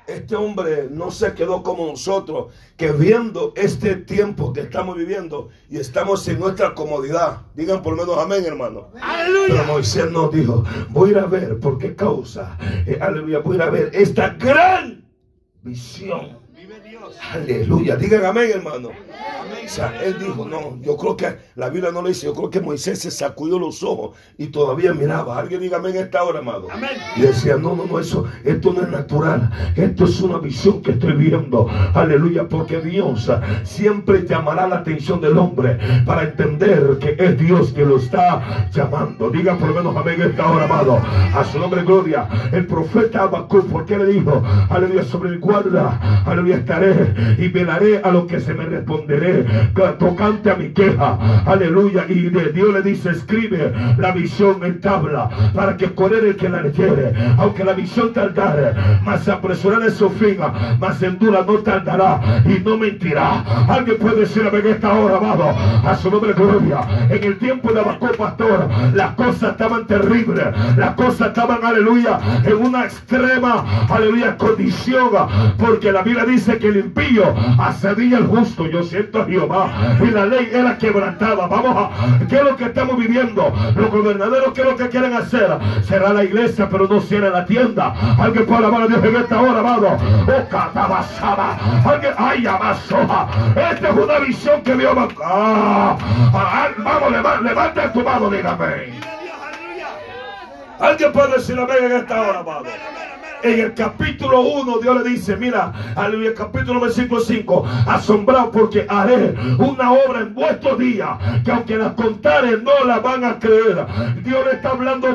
Este hombre no se quedó como nosotros, que viendo este tiempo que estamos viviendo y estamos en nuestra comodidad, digan por lo menos amén, hermano. Pero Aleluya. Moisés nos dijo, voy a ir a ver por qué causa, eh, aleluya, voy a ir a ver esta gran visión. Aleluya, digan amén, hermano. O sea, él dijo, no, yo creo que la Biblia no lo dice, yo creo que Moisés se sacudió los ojos y todavía miraba. Alguien diga amén esta hora, amado. Amén. Y decía, no, no, no, eso, esto no es natural, esto es una visión que estoy viendo. Aleluya, porque Dios siempre llamará la atención del hombre para entender que es Dios que lo está llamando. Diga por lo menos amén esta hora, amado. A su nombre, gloria. El profeta Habacuc, ¿por qué le dijo? Aleluya, sobre mi guarda, aleluya, estaré y velaré a lo que se me responderé tocante a mi queja. Aleluya. Y de Dios le dice, escribe la visión en tabla para que él el que la leyere, aunque la visión tardare, mas en su fin, mas en dura no tardará y no mentirá. Alguien puede decir en esta hora, amado, a su nombre gloria. En el tiempo de Abacó, pastor, las cosas estaban terribles, las cosas estaban, aleluya, en una extrema, aleluya, condición, porque la Biblia dice que el impío asedía al justo. Yo siento a Jehová y la ley era quebrantada. Vamos a, ¿qué es lo que estamos viviendo? Los gobernadores, ¿qué es lo que quieren hacer? Será la iglesia, pero no cierra la tienda. Alguien puede alabar a Dios en esta hora, amado. Oh. Alguien, ay, amasoja. Esta es una visión que vio. Ah, ah, vamos, levanta, tu mano, dígame. Dios. Alguien puede decir amén en esta hora, amado. En el capítulo 1 Dios le dice, mira, aleluya, capítulo versículo 5, asombrado porque haré una obra en vuestros días, que aunque las contare no la van a creer. Dios le está hablando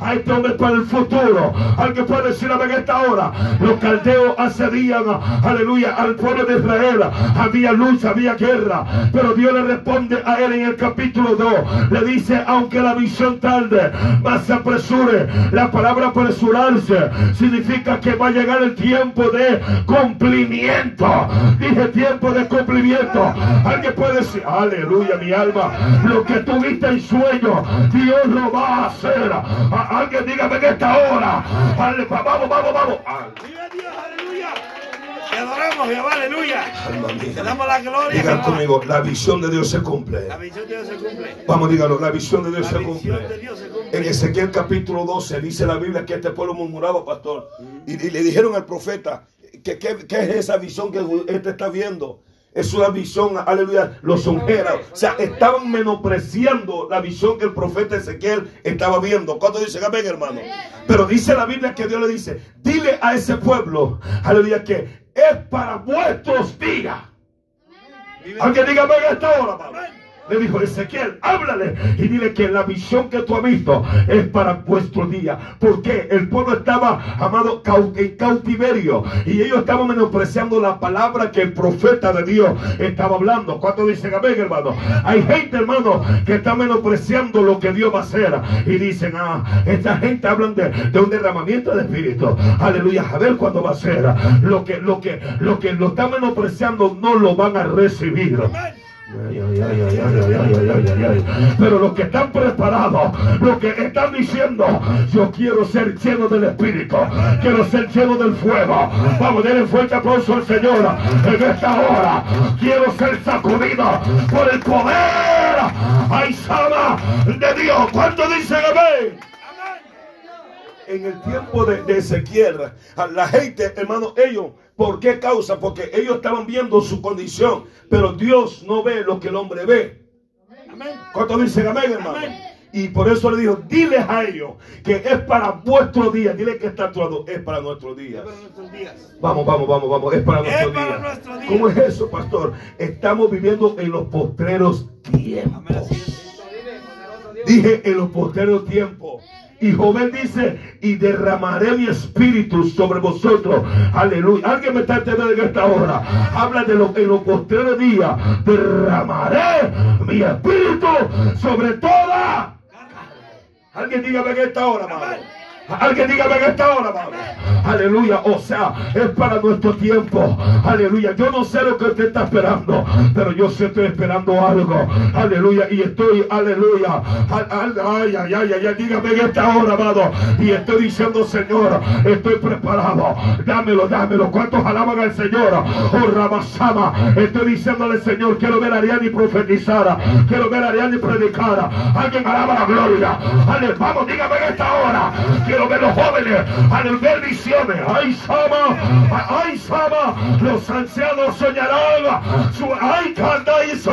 a este hombre para el futuro. Alguien puede decir amén en esta hora. Los caldeos accedían, aleluya, al pueblo de Israel. Había lucha, había guerra, pero Dios le responde a él en el capítulo 2. Le dice, aunque la visión tarde, más se apresure. La palabra apresurarse significa que va a llegar el tiempo de cumplimiento. Dije tiempo de cumplimiento. Alguien puede decir, aleluya, mi alma. Lo que tuviste en sueño, Dios lo va a hacer. A- alguien dígame en esta hora. Vamos, vamos, vamos. Aleluya. Te adoramos, Jehová. Aleluya. Alma Te damos la gloria. Digan Jehová. conmigo, la visión de Dios se cumple. La visión de Dios se cumple. Vamos, dígalo, la visión de Dios La se visión cumple. de Dios se cumple. En Ezequiel capítulo 12 dice la Biblia que este pueblo murmuraba, pastor. Y, y le dijeron al profeta, que, que- ¿qué es esa visión que este está viendo? Es una visión, aleluya, los ungeras. O sea, estaban menospreciando la visión que el profeta Ezequiel estaba viendo. ¿Cuánto dicen amén, hermano? Pero dice la Biblia que Dios le dice, dile a ese pueblo, aleluya, que es para vuestros días. Alguien dígame en esta hora, le dijo Ezequiel, háblale y dile que la visión que tú has visto es para vuestro día. Porque el pueblo estaba, amado, en cautiverio y ellos estaban menospreciando la palabra que el profeta de Dios estaba hablando. ¿Cuánto dicen amén, hermano? Hay gente, hermano, que está menospreciando lo que Dios va a hacer y dicen, ah, esta gente hablan de, de un derramamiento de espíritu. Aleluya, a ver cuándo va a ser. Lo que, lo que, lo que lo están menospreciando no lo van a recibir. Amén. Pero los que están preparados, los que están diciendo, yo quiero ser lleno del Espíritu, quiero ser lleno del fuego. Vamos, a denle fuerte aplauso al Señor en esta hora. Quiero ser sacudido por el poder, ay, de Dios. ¿Cuánto dicen amén? En el tiempo de, de Ezequiel, a la gente, hermano, ellos, ¿por qué causa? Porque ellos estaban viendo su condición, pero Dios no ve lo que el hombre ve. Amén. ¿Cuántos dicen amén, hermano? Amén. Y por eso le dijo, diles a ellos que es para vuestro día. Dile que está actuando, es para nuestros días. Vamos, vamos, vamos, vamos, es para Es nuestro para día. nuestro día. ¿Cómo es eso, pastor? Estamos viviendo en los postreros tiempos. Dije en los posteriores tiempos. Y Joven dice, y derramaré mi espíritu sobre vosotros. Aleluya. Alguien me está entendiendo en esta hora. Habla de lo en los posteriores días. Derramaré mi espíritu sobre toda. Alguien dígame en esta hora, amado. Alguien dígame en esta hora, amado. Aleluya. O sea, es para nuestro tiempo. Aleluya. Yo no sé lo que usted está esperando, pero yo sí estoy esperando algo. Aleluya. Y estoy, aleluya. Ay, ay, ay, ay, dígame en esta hora, amado. Y estoy diciendo, Señor, estoy preparado. Dámelo, dámelo. ¿Cuántos alaban al Señor? Oh, Ramasama. Estoy diciéndole, Señor, quiero ver a Ariani profetizar. Quiero ver a Ariani predicar. Alguien alaba la gloria. Ale, vamos, dígame en esta hora. Quiero ver los jóvenes. Al ver visiones. Ay, Sama. Ay, Sama. Los ancianos soñarán. Su, ay, canta eso.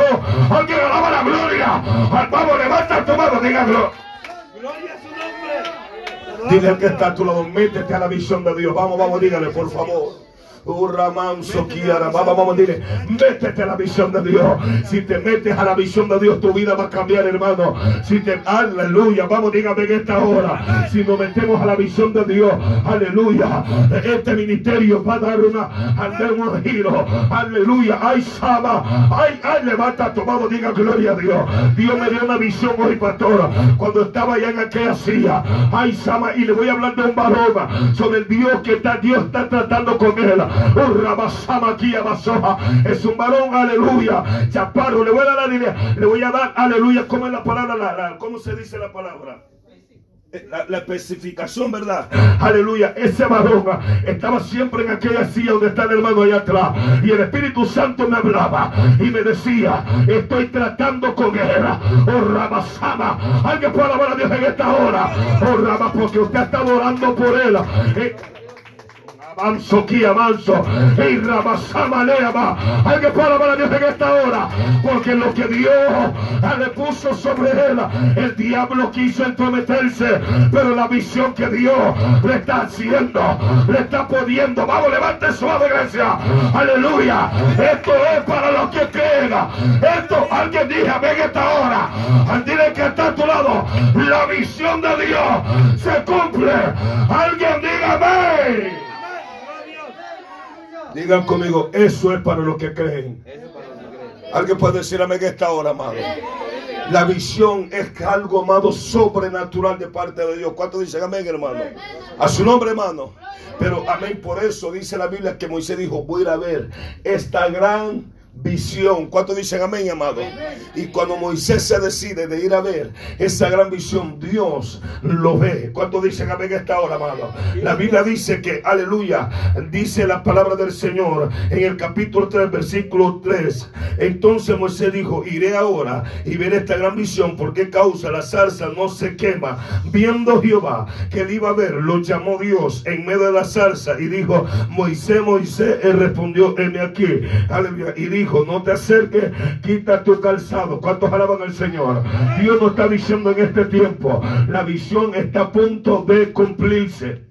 Alguien alaba la gloria. Vamos, levanta tu mano. Diga gloria. Gloria a su nombre. Dile al que está a tu lado, métete a la visión de Dios. Vamos, vamos, dígale, por favor. Vamos, vamos, dile, métete a la visión de Dios. Si te metes a la visión de Dios, tu vida va a cambiar, hermano. Si te, aleluya, vamos, dígame en esta hora. Si nos metemos a la visión de Dios, aleluya, este ministerio va a dar una, a un giro. Aleluya, ay, Sama, ay, ay, levanta tu mano, diga gloria a Dios. Dios me dio una visión hoy, pastor, cuando estaba allá en aquella silla. Ay, Sama, y le voy a hablar de un varón sobre el Dios que está, Dios está tratando con él. Es un varón, aleluya. Chaparro, le voy a dar la le voy a dar, aleluya. ¿Cómo es la palabra? La- ¿Cómo se dice la palabra? Eh, La, especificación, ¿verdad? Aleluya. Ese varón ah, estaba siempre en aquella silla donde está el hermano allá atrás. Y el Espíritu Santo me hablaba y me decía, estoy tratando con él. Oh, Rabasama. Alguien puede alabar a Dios en esta hora. Oh, Rama, porque usted está orando por él. Eh, Avanzo, aquí avanzo. Alguien puede alabar a Dios en esta hora. Porque lo que Dios le puso sobre él, el diablo quiso entrometerse. Pero la visión que Dios le está haciendo, le está poniendo. Vamos, levante suave, iglesia. Aleluya. Esto es para los que creen. Esto, alguien diga, ven esta hora. Al dile que está a tu lado. La visión de Dios se cumple. Alguien diga, amén. Digan conmigo, eso es para los que creen. Alguien puede decir amén esta hora, amado. La visión es algo, amado, sobrenatural de parte de Dios. ¿Cuántos dicen amén, hermano? A su nombre, hermano. Pero amén, por eso dice la Biblia que Moisés dijo, voy a ir a ver esta gran visión. ¿Cuántos dicen amén, amado? Y cuando Moisés se decide de ir a ver esa gran visión, Dios lo ve. ¿Cuántos dicen amén esta hora, amado? La Biblia dice que, aleluya, dice la palabra del Señor en el capítulo 3, versículo 3. Entonces Moisés dijo, iré ahora y veré esta gran visión. ¿Por qué causa la zarza no se quema? Viendo Jehová que él iba a ver, lo llamó Dios en medio de la zarza y dijo, Moisés, Moisés, él respondió, heme aquí. Aleluya. No te acerques, quita tu calzado. ¿Cuántos alaban al Señor? Dios nos está diciendo en este tiempo, la visión está a punto de cumplirse.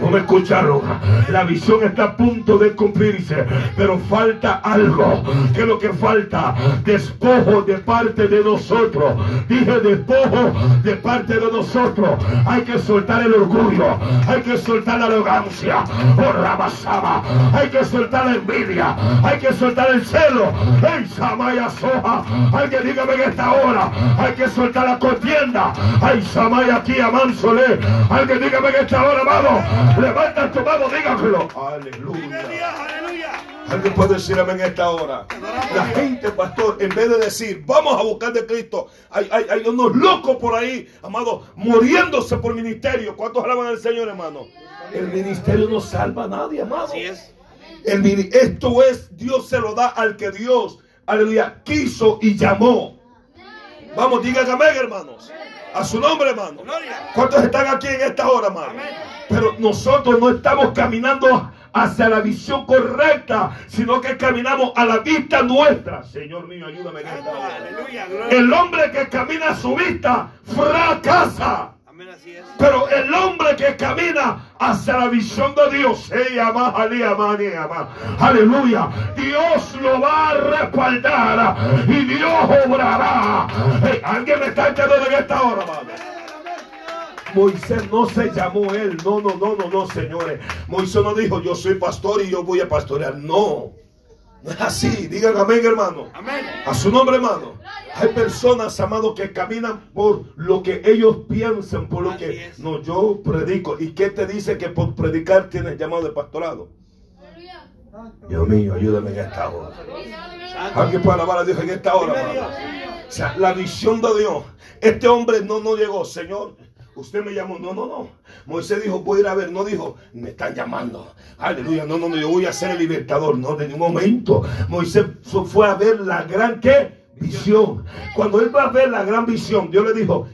No me escucharon. La visión está a punto de cumplirse. Pero falta algo. ¿Qué es lo que falta? Despojo de parte de nosotros. Dije despojo de parte de nosotros. Hay que soltar el orgullo. Hay que soltar la arrogancia. Oh, Rabasama. Hay que soltar la envidia. Hay que soltar el celo. ¡Ey, Samaya Soja! Alguien dígame en esta hora. Hay que soltar la contienda. ¡Ay, Samaya aquí, amánsole! Alguien dígame en esta hora, amado. Levanta tu mano, dígalo. Vive Aleluya. Alguien puede decir amén en esta hora. La gente, pastor, en vez de decir, vamos a buscar de Cristo, hay, hay, hay unos locos por ahí, amado, muriéndose por ministerio. ¿Cuántos alaban al Señor, hermano? El ministerio no salva a nadie, amado. Así es. El esto es, Dios se lo da al que Dios, aleluya, quiso y llamó. Vamos, digan amén, hermanos. A su nombre, hermano. ¿Cuántos están aquí en esta hora, hermano? Pero nosotros no estamos caminando hacia la visión correcta, sino que caminamos a la vista nuestra. Señor mío, ayúdame. El hombre que camina a su vista fracasa. Amén. Así es. Pero el hombre que camina hacia la visión de Dios, ama. aleluya, Dios lo va a respaldar y Dios obrará. Hey, Alguien me está entendiendo en esta hora, amado. Moisés no se llamó él, no, no, no, no, no, señores. Moisés no dijo, yo soy pastor y yo voy a pastorear. No, no es así. Digan amén, hermano. Amén. A su nombre, hermano. Hay personas, amados, que caminan por lo que ellos piensan, por lo Así que es. no, yo predico. ¿Y qué te dice que por predicar tienes llamado de pastorado? Dios mío, ayúdame en esta hora. Alguien puede alabar a Dios en esta hora, amado. O sea, la visión de Dios. Este hombre no, no llegó, Señor. Usted me llamó. No, no, no. Moisés dijo, voy a ir a ver. No dijo, me están llamando. Aleluya. No, no, no. Yo voy a ser el libertador. No, de ningún momento. Moisés fue a ver la gran, ¿qué? Visión. Cuando él va a ver la gran visión, Dios le dijo,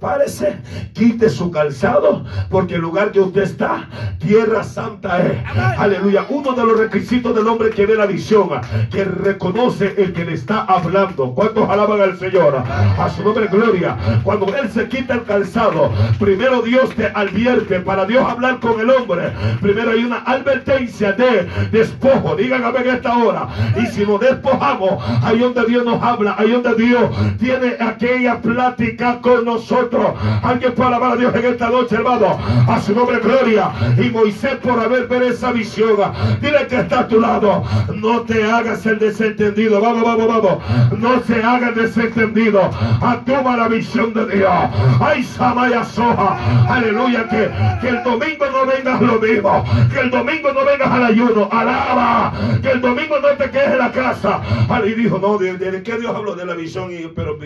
Párese, quite su calzado, porque el lugar que usted está, tierra santa es. Aleluya. Uno de los requisitos del hombre que ve la visión, que reconoce el que le está hablando. ¿Cuántos alaban al Señor? A su nombre, gloria. Cuando él se quita el calzado, primero Dios te advierte para Dios hablar con el hombre. Primero hay una advertencia de despojo. Digan a ver esta hora. Y si nos despojamos, ahí donde Dios nos habla, ahí donde Dios tiene aquella plática con nosotros. Alguien puede alabar a Dios en esta noche, hermano. A su nombre, gloria. Y Moisés, por haber ver esa visión, dile que está a tu lado. No te hagas el desentendido. Vamos, vamos, vamos. No se haga el desentendido. Actúa la visión de Dios. Ay, Samaya Soja. Aleluya. Que, que el domingo no vengas lo mismo. Que el domingo no vengas al ayuno. Alaba. Que el domingo no te quedes en la casa. Y dijo, no, ¿de, de qué Dios habló? De la visión, y, pero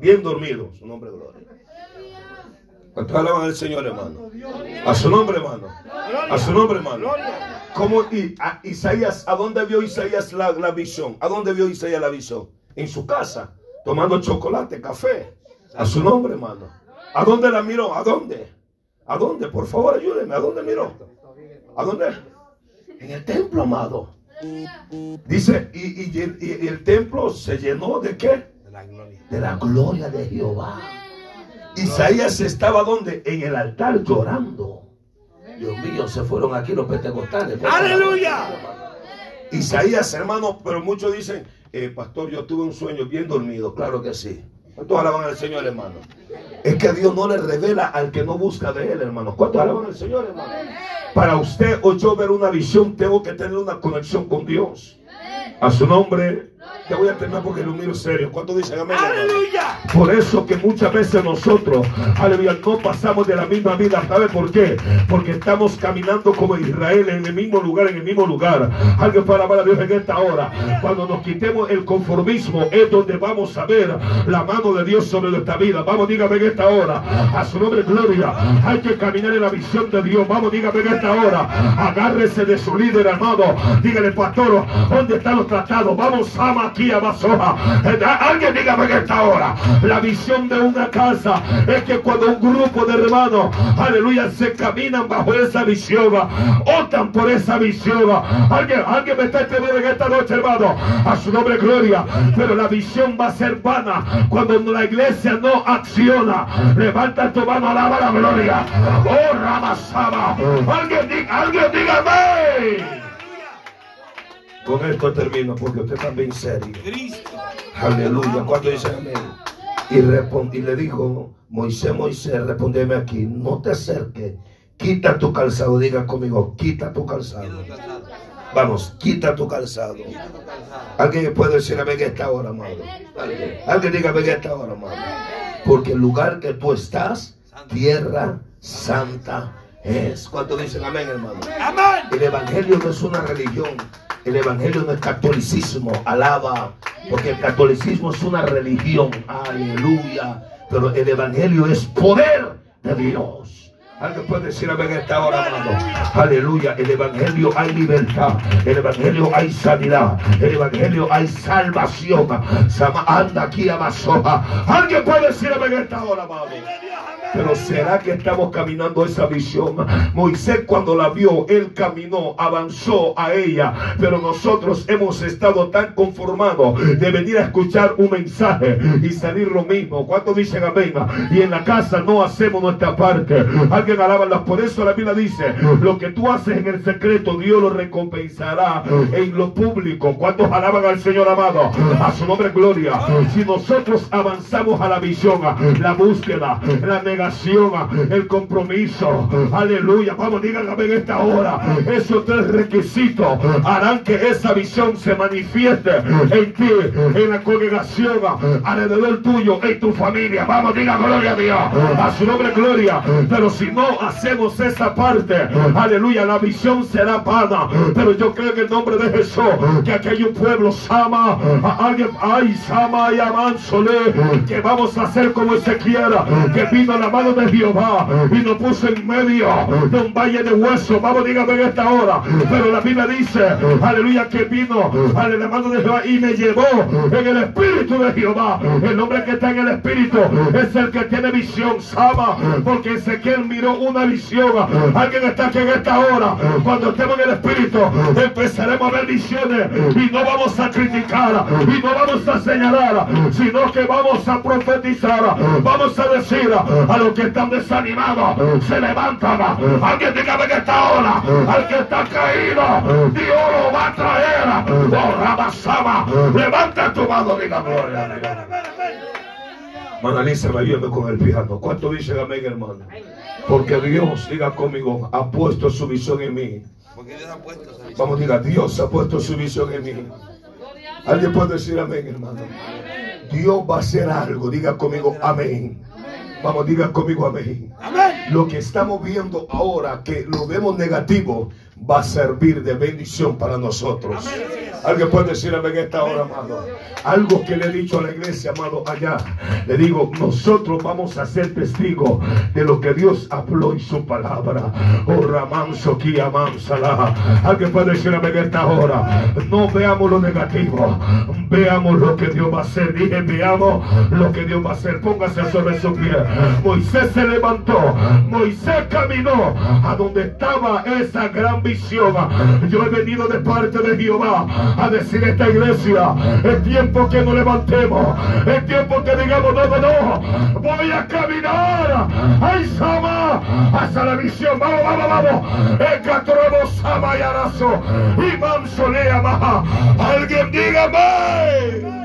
bien dormido. Su nombre, gloria. ¿Cuántos alaban al Señor, hermano? A su nombre, hermano. A su nombre, hermano. Como y, a Isaías, ¿a dónde vio Isaías la, la visión? ¿A dónde vio Isaías la visión? En su casa, tomando chocolate, café. A su nombre, hermano. ¿A dónde la miró? ¿A dónde? ¿A dónde? Por favor, ayúdeme. ¿A dónde miró? ¿A dónde? En el templo, amado. Dice, y, y el- y el templo se llenó de qué? De la gloria. de la gloria de Jehová. Isaías estaba donde? En el altar llorando. Dios mío, se fueron aquí los pentecostales. ¡Aleluya! Isaías, hermano, pero muchos dicen, eh, pastor, yo tuve un sueño bien dormido. Claro que sí. ¿Cuántos alaban al Señor, hermano? Es que Dios no le revela al que no busca de él, hermano. ¿Cuántos alaban al Señor, hermano? Para usted o yo ver una visión, tengo que tener una conexión con Dios. A su nombre, te voy a terminar porque lo miro serio. ¿Cuántos dicen amén? hermano? ¡Aleluya! Por eso que muchas veces nosotros, aleluya, no pasamos de la misma vida. ¿Sabe por qué? Porque estamos caminando como Israel en el mismo lugar, en el mismo lugar. Alguien para alabar a Dios en esta hora. Cuando nos quitemos el conformismo, es donde vamos a ver la mano de Dios sobre nuestra vida. Vamos, dígame en esta hora. A su nombre, gloria. Hay que caminar en la visión de Dios. Vamos, dígame en esta hora. Agárrese de su líder, amado. Dígale, pastor, ¿dónde están los tratados? Vamos, ama aquí. Eh, Alguien dígame en esta hora. La visión de una casa es que cuando un grupo de hermanos, aleluya, se caminan bajo esa visión, optan por esa visión. Alguien, alguien me está entendiendo en esta noche, hermano. A su nombre, gloria. Pero la visión va a ser vana cuando la iglesia no acciona. Levanta tu mano, alaba la gloria. Oh, Ramasaba. Alguien alguien dígame. Con esto termino porque usted está bien serio. Cristo. Aleluya. Cuando dicen amén. Y, respond- y le dijo, Moisés, Moisés, respondeme aquí, no te acerques, quita tu calzado, diga conmigo, quita tu calzado. Vamos, quita tu calzado. Alguien puede decir amén en esta hora, amado. Alguien, alguien diga amén en esta hora, amado. Porque el lugar que tú estás, tierra santa es. ¿Cuánto dicen amén, hermano? ¡Amén! El evangelio no es una religión. El evangelio no es catolicismo. Alaba. Porque el catolicismo es una religión. Aleluya. Pero el evangelio es poder de Dios. Alguien puede decir amén en esta hora, hermano. Aleluya. El evangelio hay libertad. El evangelio hay sanidad. El evangelio hay salvación. Anda aquí a Masoja. Alguien puede decir amén en esta hora, hermano. Pero será que estamos caminando esa visión? Moisés cuando la vio, él caminó, avanzó a ella. Pero nosotros hemos estado tan conformados de venir a escuchar un mensaje y salir lo mismo. ¿Cuántos dicen amén? Y en la casa no hacemos nuestra parte. Alguien alaba. Por eso la Biblia dice, lo que tú haces en el secreto, Dios lo recompensará en lo público. ¿Cuántos alaban al Señor amado? A su nombre gloria. Si nosotros avanzamos a la visión, la búsqueda, la negación, el compromiso. Aleluya. Vamos, díganme en esta hora. Esos tres requisitos harán que esa visión se manifieste en ti, en la congregación, alrededor tuyo, en tu familia. Vamos, diga gloria a Dios. A su nombre, gloria. Pero si no hacemos esa parte, aleluya, la visión será pana. Pero yo creo en el nombre de Jesús que aquí hay un pueblo, Sama, alguien, ay, Sama y Amansole, que vamos a hacer como Ezequiel, que vino a mano de Jehová y nos puso en medio de un valle de huesos. Vamos, dígame en esta hora. Pero la Biblia dice, aleluya, que vino a la mano de Jehová y me llevó en el espíritu de Jehová. El hombre que está en el espíritu es el que tiene visión, Sama, porque Ezequiel miró una visión. Alguien está aquí en esta hora. Cuando estemos en el espíritu, empezaremos a ver visiones y no vamos a criticar y no vamos a señalar, sino que vamos a profetizar. Vamos a decir a los que están desanimados, se levantan. Alguien dígame en esta hora, al que está caído, Dios lo va a traer. Oh, Rabasama, levanta tu mano, diga gloria. Manalice me ayuda con el piano. ¿Cuánto dicen amén, hermano? Porque Dios, diga conmigo, ha puesto su visión en mí. Porque Dios ha puesto visión. Vamos, diga, Dios ha puesto su visión en mí. Alguien puede decir amén, hermano. Dios va a hacer algo. Diga conmigo, amén. Vamos, diga conmigo, amén. Amén. Lo que estamos viendo ahora, que lo vemos negativo, va a servir de bendición para nosotros. Amén. Alguien puede decir amén esta hora, amado. Algo que le he dicho a la iglesia, amado, allá. Le digo, nosotros vamos a ser testigos de lo que Dios habló en su palabra. Oh, Ramanso, Kiamansala. Alguien puede decir amén esta hora. No veamos lo negativo. Veamos lo que Dios va a hacer. Dije, veamos lo que Dios va a hacer. Póngase sobre su pie. Moisés se levantó. Moisés caminó a donde estaba esa gran visión. Yo he venido de parte de Jehová a decir esta iglesia, es tiempo que nos levantemos, es tiempo que digamos, no, no, no, voy a caminar, ay Sama, hasta la visión, vamos, vamos, vamos, Ecatrobo Sama y Arazo, y Mansolea Maja, alguien dígame,